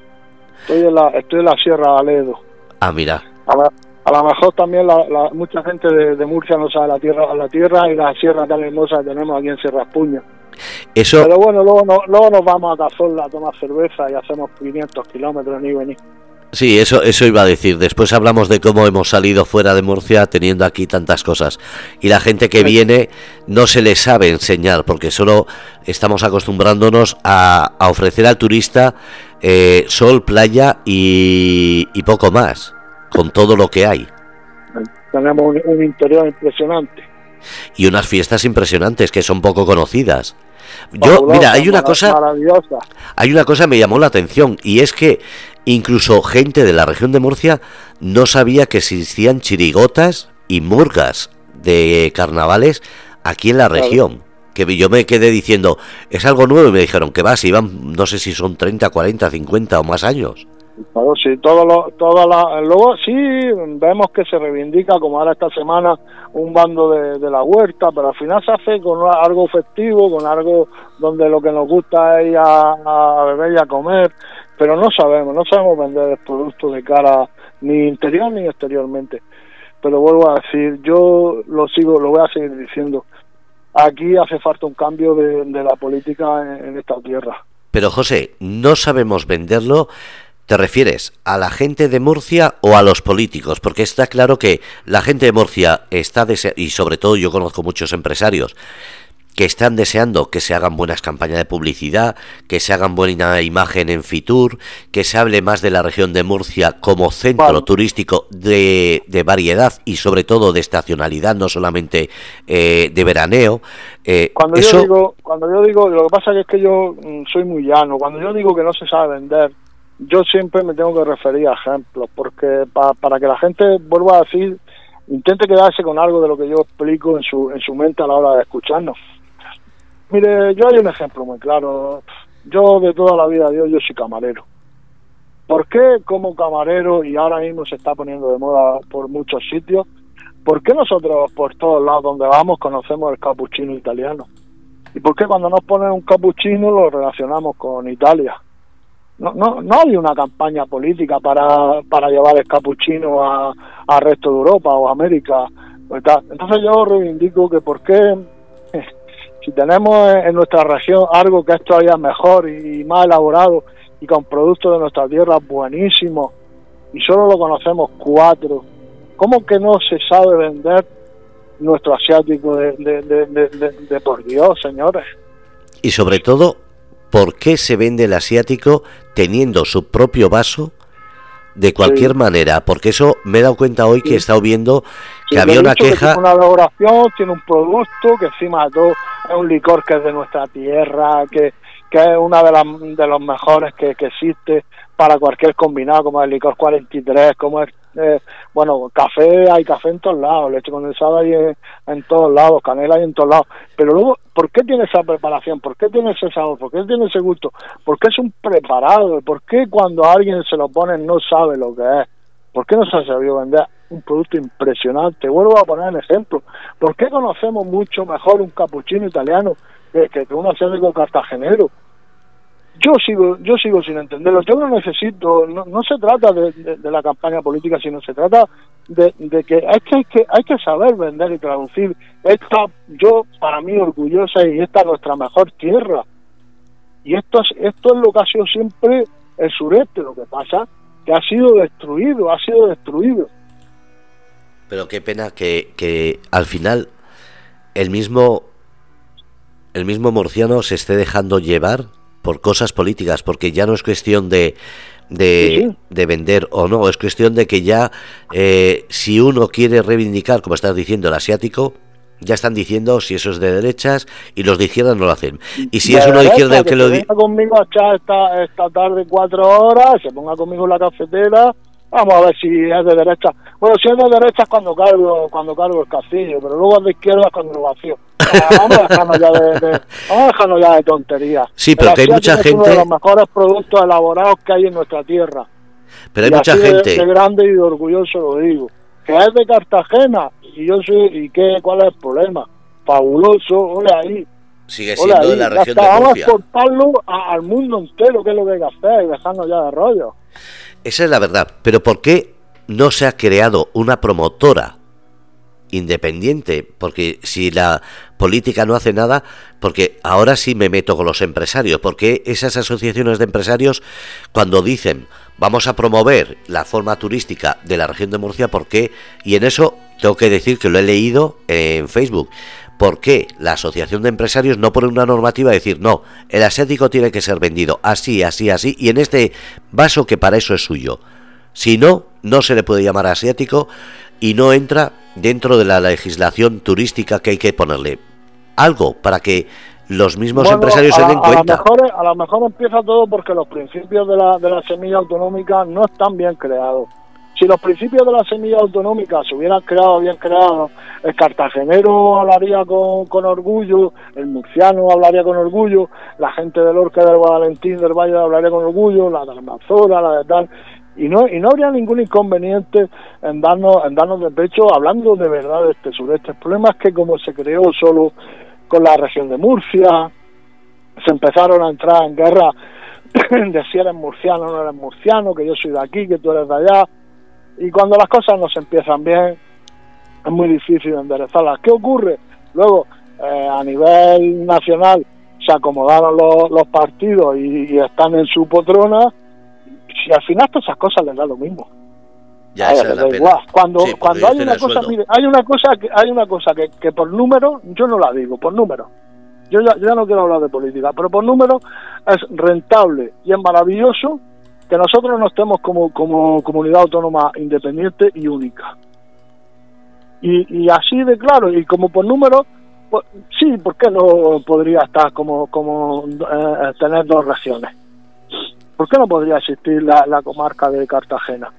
Speaker 2: Estoy en la, estoy en la Sierra de Aledo.
Speaker 1: Ah, mira.
Speaker 2: A, lo mejor también la, mucha gente de, Murcia no sabe la tierra la tierra y la sierra tan hermosa que tenemos aquí en Sierra Espuña.
Speaker 1: Eso...
Speaker 2: Pero bueno, luego, luego nos vamos a Cazorla a tomar cerveza y hacemos 500 kilómetros ni venir.
Speaker 1: Sí, eso, eso iba a decir. Después hablamos de cómo hemos salido fuera de Murcia teniendo aquí tantas cosas. Y la gente que viene no se le sabe enseñar porque solo estamos acostumbrándonos a, ofrecer al turista eh, sol, playa y, poco más, con todo lo que hay.
Speaker 2: Tenemos un, interior impresionante.
Speaker 1: Y unas fiestas impresionantes que son poco conocidas. Yo, mira, hay una cosa, hay una cosa que me llamó la atención y es que Incluso gente de la región de Murcia no sabía que existían chirigotas y murgas de carnavales aquí en la región. Que yo me quedé diciendo, es algo nuevo y me dijeron que va, si iban, no sé si son 30, 40, 50 o más años.
Speaker 2: Claro, sí, todo lo, luego sí vemos que se reivindica, como ahora esta semana, un bando de, la huerta, pero al final se hace con algo festivo, con algo donde lo que nos gusta es ir a, a beber y a comer, pero no sabemos, no sabemos vender el producto de cara ni interior ni exteriormente. Pero vuelvo a decir, yo lo sigo, lo voy a seguir diciendo. Aquí hace falta un cambio de, la política en, esta tierra.
Speaker 1: Pero José, no sabemos venderlo. ¿Te refieres a la gente de Murcia o a los políticos? Porque está claro que la gente de Murcia está, y sobre todo yo conozco muchos empresarios, que están deseando que se hagan buenas campañas de publicidad, que se hagan buena imagen en Fitur, que se hable más de la región de Murcia como centro turístico de, variedad y sobre todo de estacionalidad, no solamente eh, de veraneo.
Speaker 2: Eh, cuando, yo digo, cuando yo digo, lo que pasa es que yo mm, soy muy llano, cuando yo digo que no se sabe vender, yo siempre me tengo que referir a ejemplos, porque para que la gente vuelva a decir, intente quedarse con algo de lo que yo explico en su, en su mente a la hora de escucharnos. Mire, yo hay un ejemplo muy claro. Yo de toda la vida, Dios, yo soy camarero. ¿Por qué como camarero, y ahora mismo se está poniendo de moda por muchos sitios, por qué nosotros por todos lados donde vamos conocemos el capuchino italiano? ¿Y por qué cuando nos ponen un capuchino lo relacionamos con Italia? No, no, no hay una campaña política para, para llevar el capuchino al resto de Europa o América. Entonces yo reivindico que por qué si tenemos en nuestra región algo que es todavía mejor y más elaborado y con productos de nuestra tierra buenísimos y solo lo conocemos cuatro, ¿cómo que no se sabe vender nuestro asiático de, por Dios, señores?
Speaker 1: Y sobre todo, ¿por qué se vende el asiático teniendo su propio vaso de cualquier manera, porque eso me he dado cuenta hoy que he estado viendo que había una queja.
Speaker 2: tiene una elaboración, tiene un producto que encima de todo es un licor que es de nuestra tierra, que, que es una de, las de los mejores que, que existe para cualquier combinado, como el licor 43, como es, eh, bueno, café, hay café en todos lados, leche condensada hay en, todos lados, canela hay en todos lados, pero luego, ¿por qué tiene esa preparación? ¿Por qué tiene ese sabor? ¿Por qué tiene ese gusto? ¿Por qué es un preparado? ¿Por qué cuando alguien se lo pone no sabe lo que es? ¿Por qué no se ha sabido vender un producto impresionante? Vuelvo a poner el ejemplo. ¿Por qué conocemos mucho mejor un capuchino italiano que, que un asiático cartagenero? yo sigo yo sigo sin entenderlo. Yo no necesito no, no se trata de, la campaña política sino se trata de, que hay que hay que hay que saber vender y traducir esta yo para mí orgullosa y esta nuestra mejor tierra. Y esto es esto es lo que ha sido siempre el sureste lo que pasa que ha sido destruido ha sido destruido.
Speaker 1: Pero qué pena que, que al final el mismo el mismo murciano se esté dejando llevar por cosas políticas, porque ya no es cuestión de, de, vender o no, es cuestión de que ya eh, si uno quiere reivindicar, como estás diciendo, el asiático, ya están diciendo si eso es de derechas y los de izquierda no lo hacen. Y si es uno de izquierda el que, lo dice...
Speaker 2: conmigo a esta, esta tarde cuatro horas, se ponga conmigo en la cafetera Vamos a ver si es de derecha. Bueno, si es de derecha es cuando cargo, cuando cargo el castillo, pero luego es de izquierda es cuando lo vacío. Vamos a dejarnos ya de, vamos a dejarnos ya de tonterías.
Speaker 1: Sí, pero que hay mucha gente. uno de
Speaker 2: los mejores productos elaborados que hay en nuestra tierra.
Speaker 1: Pero hay mucha gente.
Speaker 2: De, grande y de orgulloso lo digo. Que es de Cartagena y yo soy. ¿Y qué? ¿Cuál es el problema? Fabuloso, ole ahí.
Speaker 1: Sigue siendo de la región de Murcia.
Speaker 2: Vamos a exportarlo al mundo entero, que es lo que hay que hacer, y dejarnos ya de rollo.
Speaker 1: Esa es la verdad. Pero ¿por qué no se ha creado una promotora independiente? Porque si la política no hace nada, porque ahora sí me meto con los empresarios, porque esas asociaciones de empresarios cuando dicen vamos a promover la forma turística de la región de Murcia, ¿por qué? Y en eso tengo que decir que lo he leído en Facebook. ¿Por qué la Asociación de Empresarios no pone una normativa de decir, no, el asiático tiene que ser vendido así, así, así, y en este vaso que para eso es suyo? Si no, no se le puede llamar asiático y no entra dentro de la legislación turística que hay que ponerle algo para que los mismos empresarios se den cuenta.
Speaker 2: A lo, mejor, a lo mejor empieza todo porque los principios de la, de la semilla autonómica no están bien creados. Si los principios de la semilla autonómica se hubieran creado bien creados, el cartagenero hablaría con, con orgullo, el murciano hablaría con orgullo, la gente del Orca del Valentín del Valle hablaría con orgullo, la de Almanzora, la de tal, y no y no habría ningún inconveniente en darnos en darnos de pecho hablando de verdad de este sureste. El problema es que como se creó solo con la región de Murcia, se empezaron a entrar en guerra de si eres murciano o no eres murciano, que yo soy de aquí, que tú eres de allá, y cuando las cosas no se empiezan bien, es muy difícil enderezarlas. ¿Qué ocurre? Luego, eh, a nivel nacional, se acomodaron los, los partidos y, están en su potrona, si al final todas esas cosas les da lo mismo.
Speaker 1: Ya, es la
Speaker 2: Cuando, cuando hay una cosa, mire, hay una cosa que hay una cosa que, que por número yo no la digo, por número. Yo ya, ya no quiero hablar de política, pero por número es rentable y es maravilloso que nosotros nos estemos como, como comunidad autónoma independiente y única. Y, y así de claro, y como por número, pues, sí, ¿por qué no podría estar como, como eh, tener dos regiones? ¿Por qué no podría existir la, comarca de Cartagena?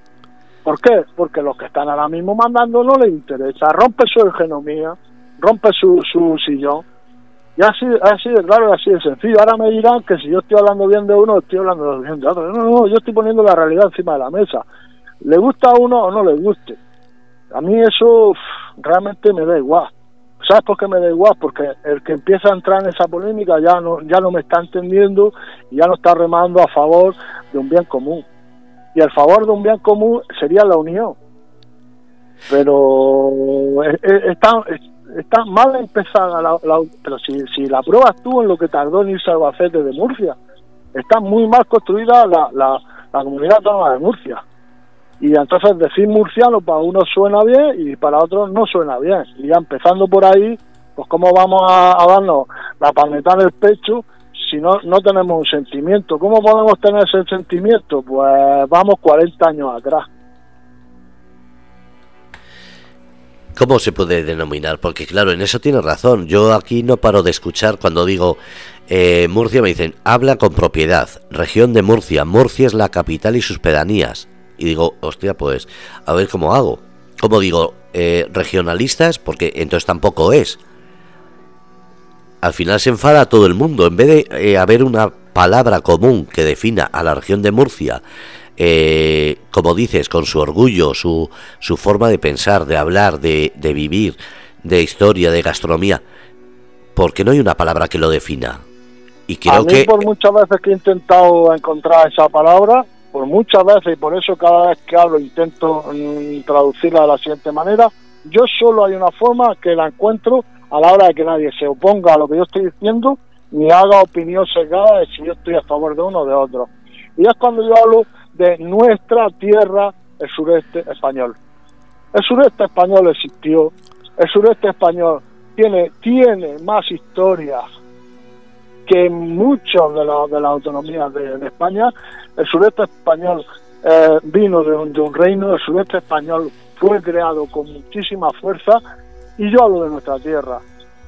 Speaker 2: ¿Por qué? Porque los que están ahora mismo mandando no les interesa, rompe su hegemonía, rompe su, su sillón y así, así de claro y así de sencillo. Ahora me dirán que si yo estoy hablando bien de uno, estoy hablando bien de otro. No, no, yo estoy poniendo la realidad encima de la mesa. Le gusta a uno o no le guste. A mí eso realmente me da igual. ¿Sabes por qué me da igual? Porque el que empieza a entrar en esa polémica ya no, ya no me está entendiendo y ya no está remando a favor de un bien común. Y el favor de un bien común sería la unión. Pero eh, eh, está, mal empezada, la, pero si, si la pruebas tú en lo que tardó en irse al Albacete de Murcia, está muy mal construida la, la, comunidad autónoma de Murcia. Y entonces decir murciano para uno suena bien y para otros no suena bien. Y ya empezando por ahí, pues cómo vamos a, darnos la palmeta en el pecho si no, no tenemos un sentimiento. ¿Cómo podemos tener ese sentimiento? Pues vamos 40 años atrás.
Speaker 1: ¿Cómo se puede denominar? Porque claro, en eso tiene razón. Yo aquí no paro de escuchar cuando digo eh, Murcia, me dicen, habla con propiedad, región de Murcia, Murcia es la capital y sus pedanías. Y digo, hostia, pues, a ver cómo hago. ¿Cómo digo? Eh, regionalistas, porque entonces tampoco es. Al final se enfada todo el mundo. En vez de eh, haber una palabra común que defina a la región de Murcia eh, como dices, con su orgullo, su, su forma de pensar, de hablar, de, de vivir, de historia, de gastronomía, porque no hay una palabra que lo defina. Y creo
Speaker 2: a mí
Speaker 1: que
Speaker 2: por muchas veces que he intentado encontrar esa palabra, por muchas veces y por eso cada vez que hablo intento mm, traducirla de la siguiente manera, yo solo hay una forma que la encuentro a la hora de que nadie se oponga a lo que yo estoy diciendo ni haga opinión sesgada de si yo estoy a favor de uno o de otro. Y es cuando yo hablo de nuestra tierra, el sureste español. El sureste español existió, el sureste español tiene, tiene más historia que muchos de, la, de las autonomías de, España. El sureste español eh, vino de un, de un reino, el sureste español fue creado con muchísima fuerza y yo hablo de nuestra tierra.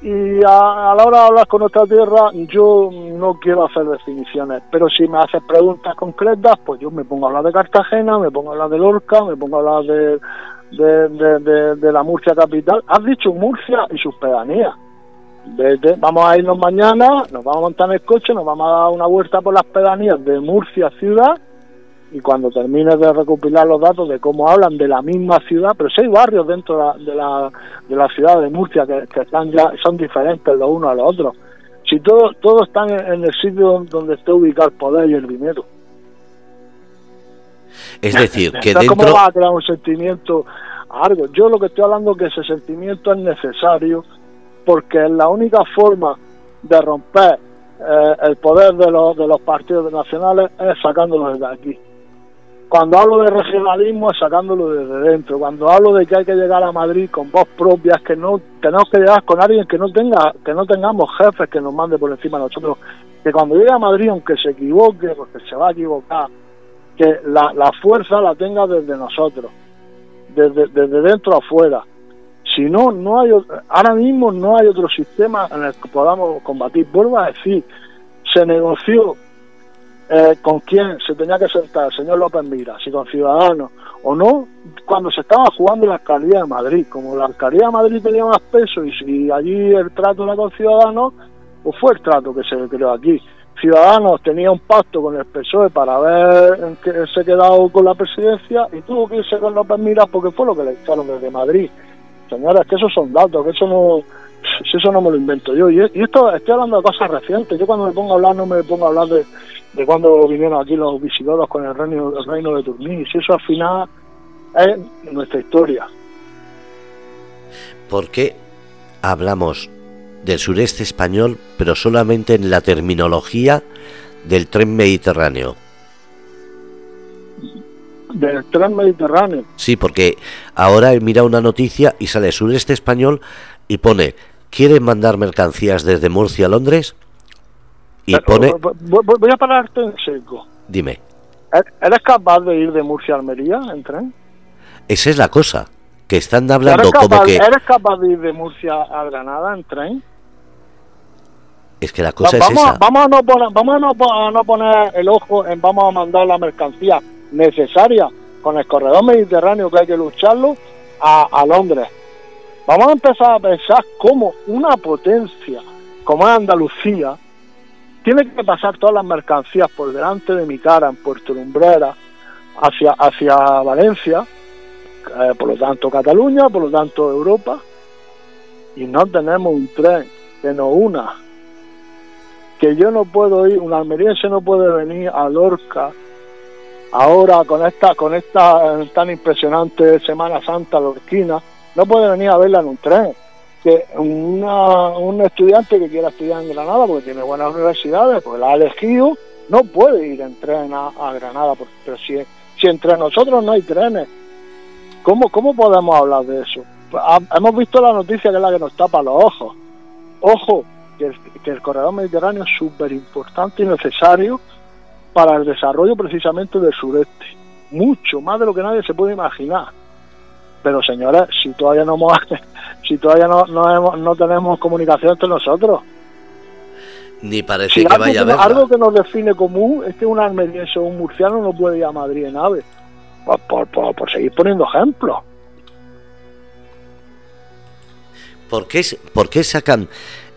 Speaker 2: Y a, la hora de hablar con nuestra tierra, yo no quiero hacer definiciones, pero si me haces preguntas concretas, pues yo me pongo a hablar de Cartagena, me pongo a hablar de Lorca, me pongo a hablar de, de, de, la Murcia capital. Has dicho Murcia y sus pedanías. vamos a irnos mañana, nos vamos a montar en el coche, nos vamos a dar una vuelta por las pedanías de Murcia ciudad y cuando termines de recopilar los datos de cómo hablan de la misma ciudad, pero si hay barrios dentro de la, de la, ciudad de Murcia que, están ya son diferentes los unos a los otros. Si todos todo están en, el sitio donde está ubicado el poder y el dinero.
Speaker 1: Es decir, que dentro...
Speaker 2: ¿Cómo va a crear un sentimiento algo? Yo lo que estoy hablando es que ese sentimiento es necesario porque es la única forma de romper eh, el poder de los, de los partidos nacionales es sacándolos de aquí. Cuando hablo de regionalismo es sacándolo desde dentro. Cuando hablo de que hay que llegar a Madrid con voz propia, es que no tenemos que llegar con alguien que no tenga, que no tengamos jefes que nos mande por encima de nosotros. Que cuando llegue a Madrid, aunque se equivoque, porque se va a equivocar, que la, fuerza la tenga desde nosotros, desde, desde dentro afuera. Si no, no hay, ahora mismo no hay otro sistema en el que podamos combatir. Vuelvo a decir, se negoció eh, con quién se tenía que sentar el señor López Mira, si con Ciudadanos o no, cuando se estaba jugando la alcaldía de Madrid. Como la alcaldía de Madrid tenía más peso y si allí el trato era con Ciudadanos, pues fue el trato que se creó aquí. Ciudadanos tenía un pacto con el PSOE para ver qué se quedado con la presidencia y tuvo que irse con López Miras porque fue lo que le echaron desde Madrid. Señores, que esos son datos, que eso no, eso no me lo invento yo. Y, esto estoy hablando de cosas recientes. Yo cuando me pongo a hablar no me pongo a hablar de, de cuando vinieron aquí los visigodos con el reino, el reino de Turmis. Y eso al final es nuestra historia.
Speaker 1: ¿Por qué hablamos del sureste español, pero solamente en la terminología del tren mediterráneo?
Speaker 2: Del tren mediterráneo.
Speaker 1: Sí, porque ahora he mirado una noticia y sale sureste español y pone, ¿quieren mandar mercancías desde Murcia a Londres? Y pone...
Speaker 2: Voy a pararte en seco.
Speaker 1: Dime.
Speaker 2: ¿Eres capaz de ir de Murcia a Almería en tren?
Speaker 1: Esa es la cosa, que están hablando
Speaker 2: como
Speaker 1: que...
Speaker 2: ¿Eres capaz de ir de Murcia a Granada en tren?
Speaker 1: Es que la cosa
Speaker 2: es
Speaker 1: esa.
Speaker 2: Vamos a, no poner, vamos a no, poner el ojo en vamos a mandar la mercancía necesaria con el corredor mediterráneo que hay que lucharlo a, a Londres. Vamos a empezar a pensar cómo una potencia como es Andalucía tiene que pasar todas las mercancías por delante de mi cara en Puerto Lumbrera hacia, hacia Valencia, eh, por lo tanto Cataluña, por lo tanto Europa, y no tenemos un tren que nos una. Que yo no puedo ir, un almeriense no puede venir a Lorca ahora con esta, con esta tan impresionante Semana Santa lorquina, no puede venir a verla en un tren que un estudiante que quiera estudiar en Granada porque tiene buenas universidades, pues la ha elegido, no puede ir en tren a, Granada, pero si, si entre nosotros no hay trenes, ¿cómo, cómo podemos hablar de eso? Pues, hemos visto la noticia que es la que nos tapa los ojos. Ojo, que el, que el corredor mediterráneo es súper importante y necesario para el desarrollo precisamente del sureste. Mucho más de lo que nadie se puede imaginar pero señores, si todavía no si todavía no, no, no tenemos comunicación entre nosotros.
Speaker 1: Ni parece que vaya a haber.
Speaker 2: Algo que nos define común es que un almeriense o un murciano no puede ir a Madrid en ave. Por, por, seguir poniendo ejemplos.
Speaker 1: ¿Por qué, ¿Por qué sacan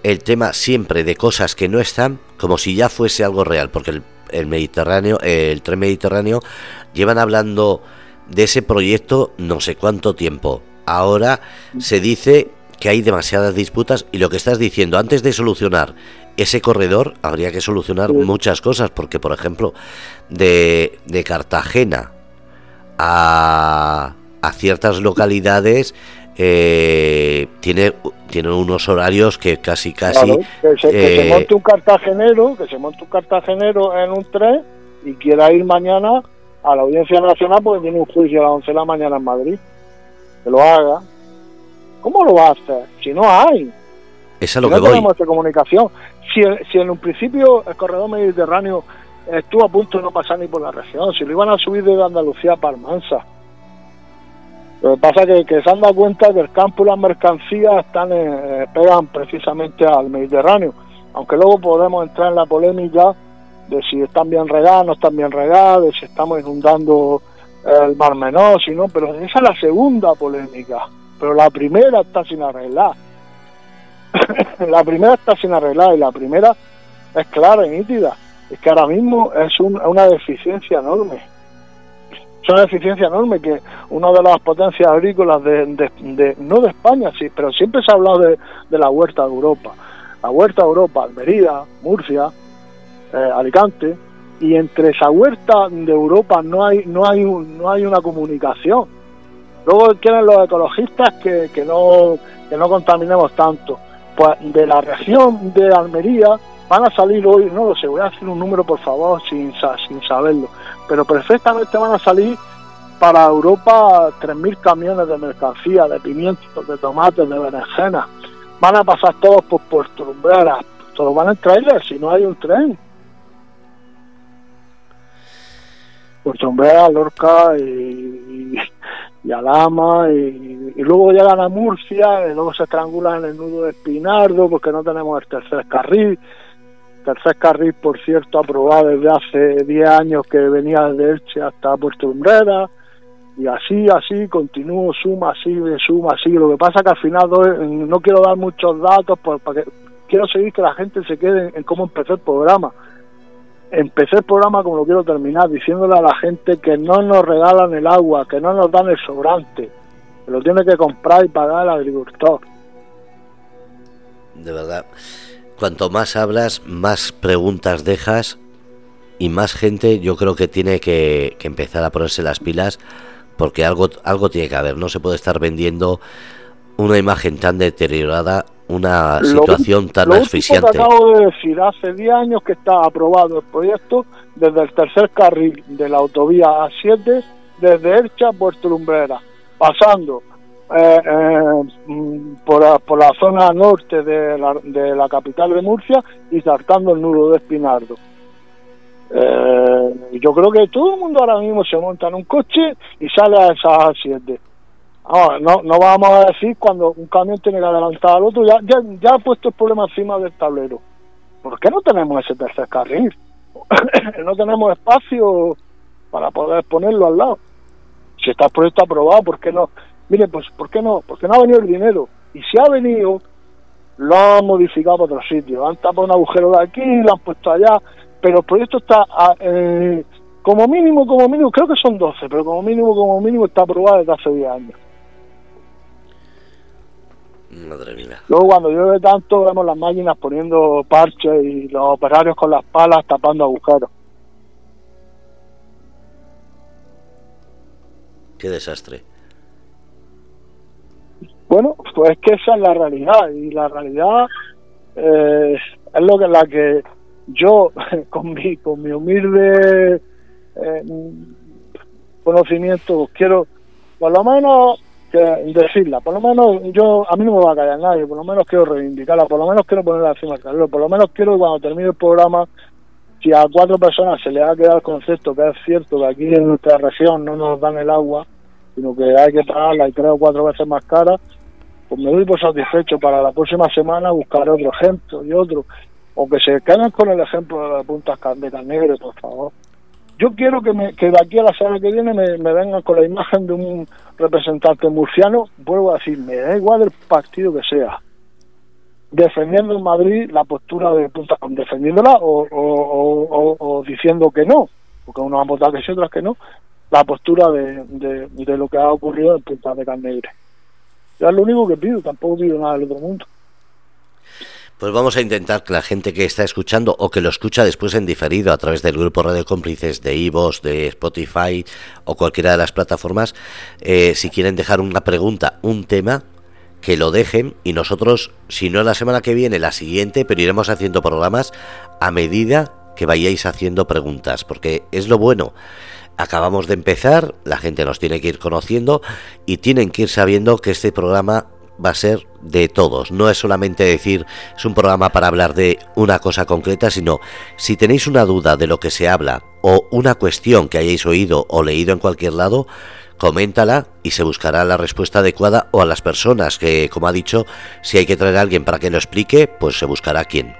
Speaker 1: el tema siempre de cosas que no están como si ya fuese algo real? Porque el, el Mediterráneo, el tren Mediterráneo, llevan hablando de ese proyecto no sé cuánto tiempo. Ahora se dice que hay demasiadas disputas y lo que estás diciendo, antes de solucionar ese corredor, habría que solucionar muchas cosas, porque por ejemplo, de, de Cartagena a, a ciertas localidades eh, tiene, tiene unos horarios que casi casi...
Speaker 2: que, se, eh, monte un cartagenero, que se monte un cartagenero en un tren y quiera ir mañana a la Audiencia Nacional porque tiene un juicio a las 11 de la mañana en Madrid. Que lo haga. ¿Cómo lo va a hacer? Si no hay.
Speaker 1: Esa es lo
Speaker 2: si
Speaker 1: que
Speaker 2: no tenemos comunicación. Si, si en un principio el corredor mediterráneo estuvo a punto de no pasar ni por la región, si lo iban a subir desde Andalucía a Palmansa, lo que pasa es que, se han dado cuenta que el campo y las mercancías están eh, pegan precisamente al Mediterráneo, aunque luego podemos entrar en la polémica de si están bien regadas, no están bien regadas, de si estamos inundando el Mar Menor, si no, pero esa es la segunda polémica, pero la primera está sin arreglar. la primera está sin arreglar y la primera es clara y nítida, es que ahora mismo es una deficiencia enorme es una deficiencia enorme que una de las potencias agrícolas de, no de España, sí, pero siempre se ha hablado de, la huerta de Europa. La huerta de Europa, Almería, Murcia, eh, Alicante, y entre esa huerta de Europa no hay, no hay, no hay una comunicación. Luego quieren los ecologistas que, que, no, que no contaminemos tanto. Pues de la región de Almería van a salir hoy, no lo sé, voy a hacer un número por favor sin, sin saberlo, pero perfectamente van a salir para Europa 3.000 camiones de mercancía, de pimientos, de tomates, de berenjenas. Van a pasar todos por Puerto Lumbrera, todos van en trailer si no hay un tren. Puerto Lumbrera, Lorca y, y, Alama y, y, luego llegan a Murcia y luego se estrangulan en el nudo de Espinardo porque no tenemos el tercer carril tercer carril, por cierto, aprobado desde hace 10 años que venía desde Elche hasta Puerto Lumbrera, y así, así, continúo, suma, sigue, suma, sigue. Lo que pasa que al final no quiero dar muchos datos porque quiero seguir que la gente se quede en cómo empecé el programa. Empecé el programa como lo quiero terminar, diciéndole a la gente que no nos regalan el agua, que no nos dan el sobrante, que lo tiene que comprar y pagar el agricultor.
Speaker 1: De verdad. Cuanto más hablas, más preguntas dejas y más gente yo creo que tiene que, empezar a ponerse las pilas porque algo, algo tiene que haber. No se puede estar vendiendo una imagen tan deteriorada, una situación tan asfixiante.
Speaker 2: Que acabo de decir, hace 10 años que está aprobado el proyecto desde el tercer carril de la autovía A7 desde Elcha a Puerto Lumbrera, pasando eh, eh, por, la zona norte de la, de la capital de Murcia y saltando el nudo de Espinardo. Eh, yo creo que todo el mundo ahora mismo se monta en un coche y sale a esas 7. No, no vamos a decir cuando un camión tiene que adelantar al otro, ya, ya, ya ha puesto el problema encima del tablero. ¿Por qué no tenemos ese tercer carril? no tenemos espacio para poder ponerlo al lado. Si está el proyecto aprobado, ¿por qué no? Mire, pues ¿por qué no? Porque no ha venido el dinero. Y si ha venido, lo han modificado para otro sitio. Han tapado un agujero de aquí, lo han puesto allá. Pero el proyecto está, eh, como mínimo, como mínimo, creo que son 12, pero como mínimo, como mínimo está aprobado desde hace 10 años.
Speaker 1: Madre mía.
Speaker 2: Luego cuando llueve tanto vemos las máquinas poniendo parches y los operarios con las palas tapando agujeros.
Speaker 1: Qué desastre.
Speaker 2: Bueno, pues que esa es la realidad y la realidad eh, es lo que la que yo con mi con mi humilde eh, conocimiento quiero por lo menos que decirla, por lo menos yo a mí no me va a callar nadie, por lo menos quiero reivindicarla, por lo menos quiero ponerla encima del calor, por lo menos quiero que cuando termine el programa si a cuatro personas se le ha quedado el concepto que es cierto que aquí en nuestra región no nos dan el agua, sino que hay que pagarla y creo cuatro veces más cara, pues me doy por satisfecho para la próxima semana buscar otro ejemplo y otro, o que se queden con el ejemplo de las puntas de Negre, por favor. Yo quiero que, me, que de aquí a la semana que viene me, vengan con la imagen de un representante murciano, vuelvo a decir, me da igual el partido que sea, defendiendo en Madrid la postura de Punta defendiéndola o, o, diciendo que no, porque unos han votado que sí, otras que no, la postura de, de, lo que ha ocurrido en Punta de Canegre. Ya es lo único que pido, tampoco pido nada del otro mundo.
Speaker 1: Pues vamos a intentar que la gente que está escuchando o que lo escucha después en diferido a través del grupo Radio Cómplices de Ivos, de Spotify o cualquiera de las plataformas, eh, si quieren dejar una pregunta, un tema, que lo dejen y nosotros, si no la semana que viene, la siguiente, pero iremos haciendo programas a medida que vayáis haciendo preguntas, porque es lo bueno. Acabamos de empezar, la gente nos tiene que ir conociendo y tienen que ir sabiendo que este programa va a ser de todos. No es solamente decir es un programa para hablar de una cosa concreta, sino si tenéis una duda de lo que se habla o una cuestión que hayáis oído o leído en cualquier lado, coméntala y se buscará la respuesta adecuada o a las personas que, como ha dicho, si hay que traer a alguien para que lo explique, pues se buscará quién.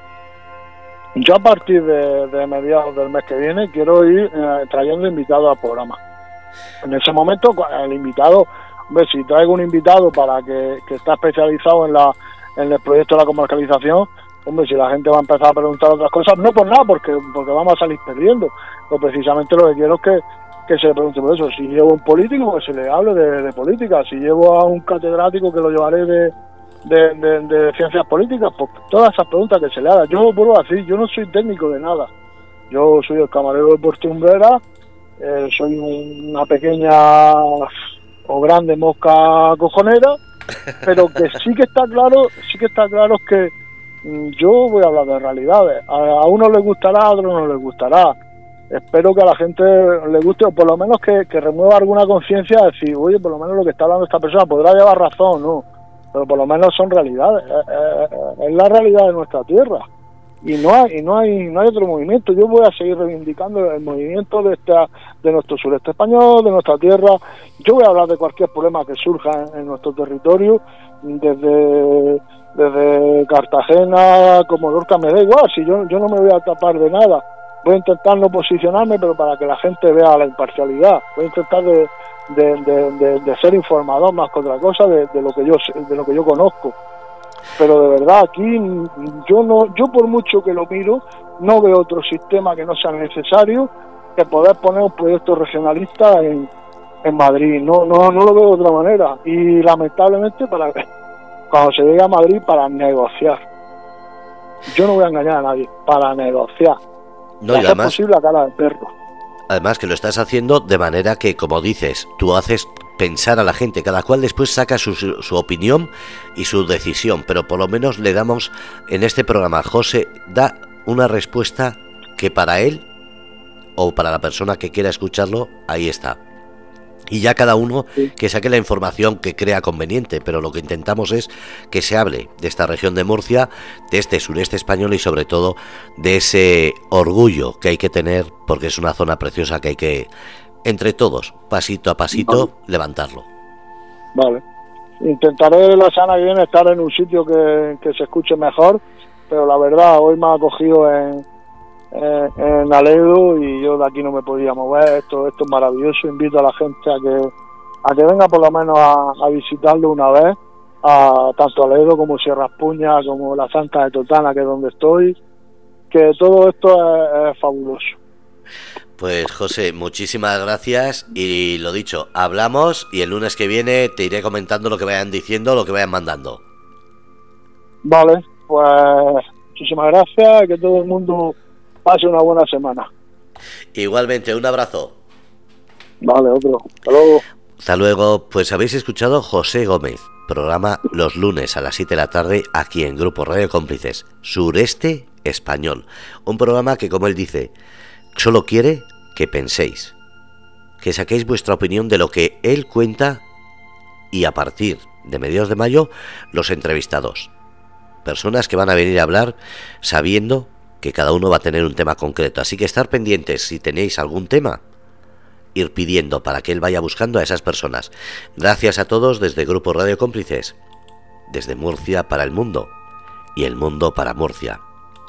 Speaker 2: Yo a partir de, mediados del mes que viene quiero ir eh, trayendo invitados al programa. En ese momento el invitado Hombre, si traigo un invitado para que, está especializado en, la, en el proyecto de la comercialización, hombre, si la gente va a empezar a preguntar otras cosas, no por nada, porque, porque vamos a salir perdiendo. Pero precisamente lo que quiero es que, que se le pregunte por eso. Si llevo un político, que se le hable de, política. Si llevo a un catedrático, que lo llevaré de, de, ciencias políticas, pues todas esas preguntas que se le hagan. Yo vuelvo a decir, yo no soy técnico de nada. Yo soy el camarero de Puerto Umbrera, eh, soy una pequeña o grande mosca cojonera, pero que sí que está claro, sí que está claro que mm, yo voy a hablar de realidades. A, uno le gustará, a otro no le gustará. Espero que a la gente le guste, o por lo menos que, remueva alguna conciencia de decir, oye, por lo menos lo que está hablando esta persona podrá llevar razón, ¿no? Pero por lo menos son realidades. es la realidad de nuestra tierra y no hay no hay no hay otro movimiento. Yo voy a seguir reivindicando el movimiento de esta de nuestro sureste español de nuestra tierra. Yo voy a hablar de cualquier problema que surja en, nuestro territorio desde desde Cartagena como Lorca me da igual si yo yo no me voy a tapar de nada. Voy a intentar no posicionarme pero para que la gente vea la imparcialidad. Voy a intentar de de, de, ser informador más que otra cosa de, de lo que yo de lo que yo conozco pero de verdad aquí yo no yo por mucho que lo miro no veo otro sistema que no sea necesario que poder poner un proyecto regionalista en, en Madrid. No no no lo veo de otra manera. Y lamentablemente para cuando se llegue a Madrid para negociar. Yo no voy a engañar a nadie para negociar.
Speaker 1: No, y además,
Speaker 2: posible a cara de perro.
Speaker 1: Además que lo estás haciendo de manera que como dices tú haces pensar a la gente, cada cual después saca su, su, opinión y su decisión, pero por lo menos le damos en este programa, José da una respuesta que para él o para la persona que quiera escucharlo, ahí está. Y ya cada uno que saque la información que crea conveniente, pero lo que intentamos es que se hable de esta región de Murcia, de este sureste español y sobre todo de ese orgullo que hay que tener, porque es una zona preciosa que hay que entre todos, pasito a pasito, levantarlo.
Speaker 2: Vale. Intentaré la semana que viene estar en un sitio que, se escuche mejor, pero la verdad, hoy me ha cogido en, en, Aledo y yo de aquí no me podía mover. Esto, esto es maravilloso. Invito a la gente a que, a que venga por lo menos a, visitarlo una vez, a tanto Aledo como Sierra Puña, como la Santa de Totana, que es donde estoy, que todo esto es fabuloso.
Speaker 1: Pues José, muchísimas gracias y lo dicho, hablamos y el lunes que viene te iré comentando lo que vayan diciendo, lo que vayan mandando.
Speaker 2: Vale, pues muchísimas gracias y que todo el mundo pase una buena semana.
Speaker 1: Igualmente, un abrazo.
Speaker 2: Vale, otro. Hasta luego.
Speaker 1: Hasta luego. Pues habéis escuchado José Gómez, programa los lunes a las 7 de la tarde aquí en Grupo Radio Cómplices, Sureste Español. Un programa que, como él dice, Solo quiere que penséis, que saquéis vuestra opinión de lo que él cuenta y a partir de mediados de mayo los entrevistados. Personas que van a venir a hablar sabiendo que cada uno va a tener un tema concreto. Así que estar pendientes si tenéis algún tema, ir pidiendo para que él vaya buscando a esas personas. Gracias a todos desde Grupo Radio Cómplices, desde Murcia para el mundo y el mundo para Murcia.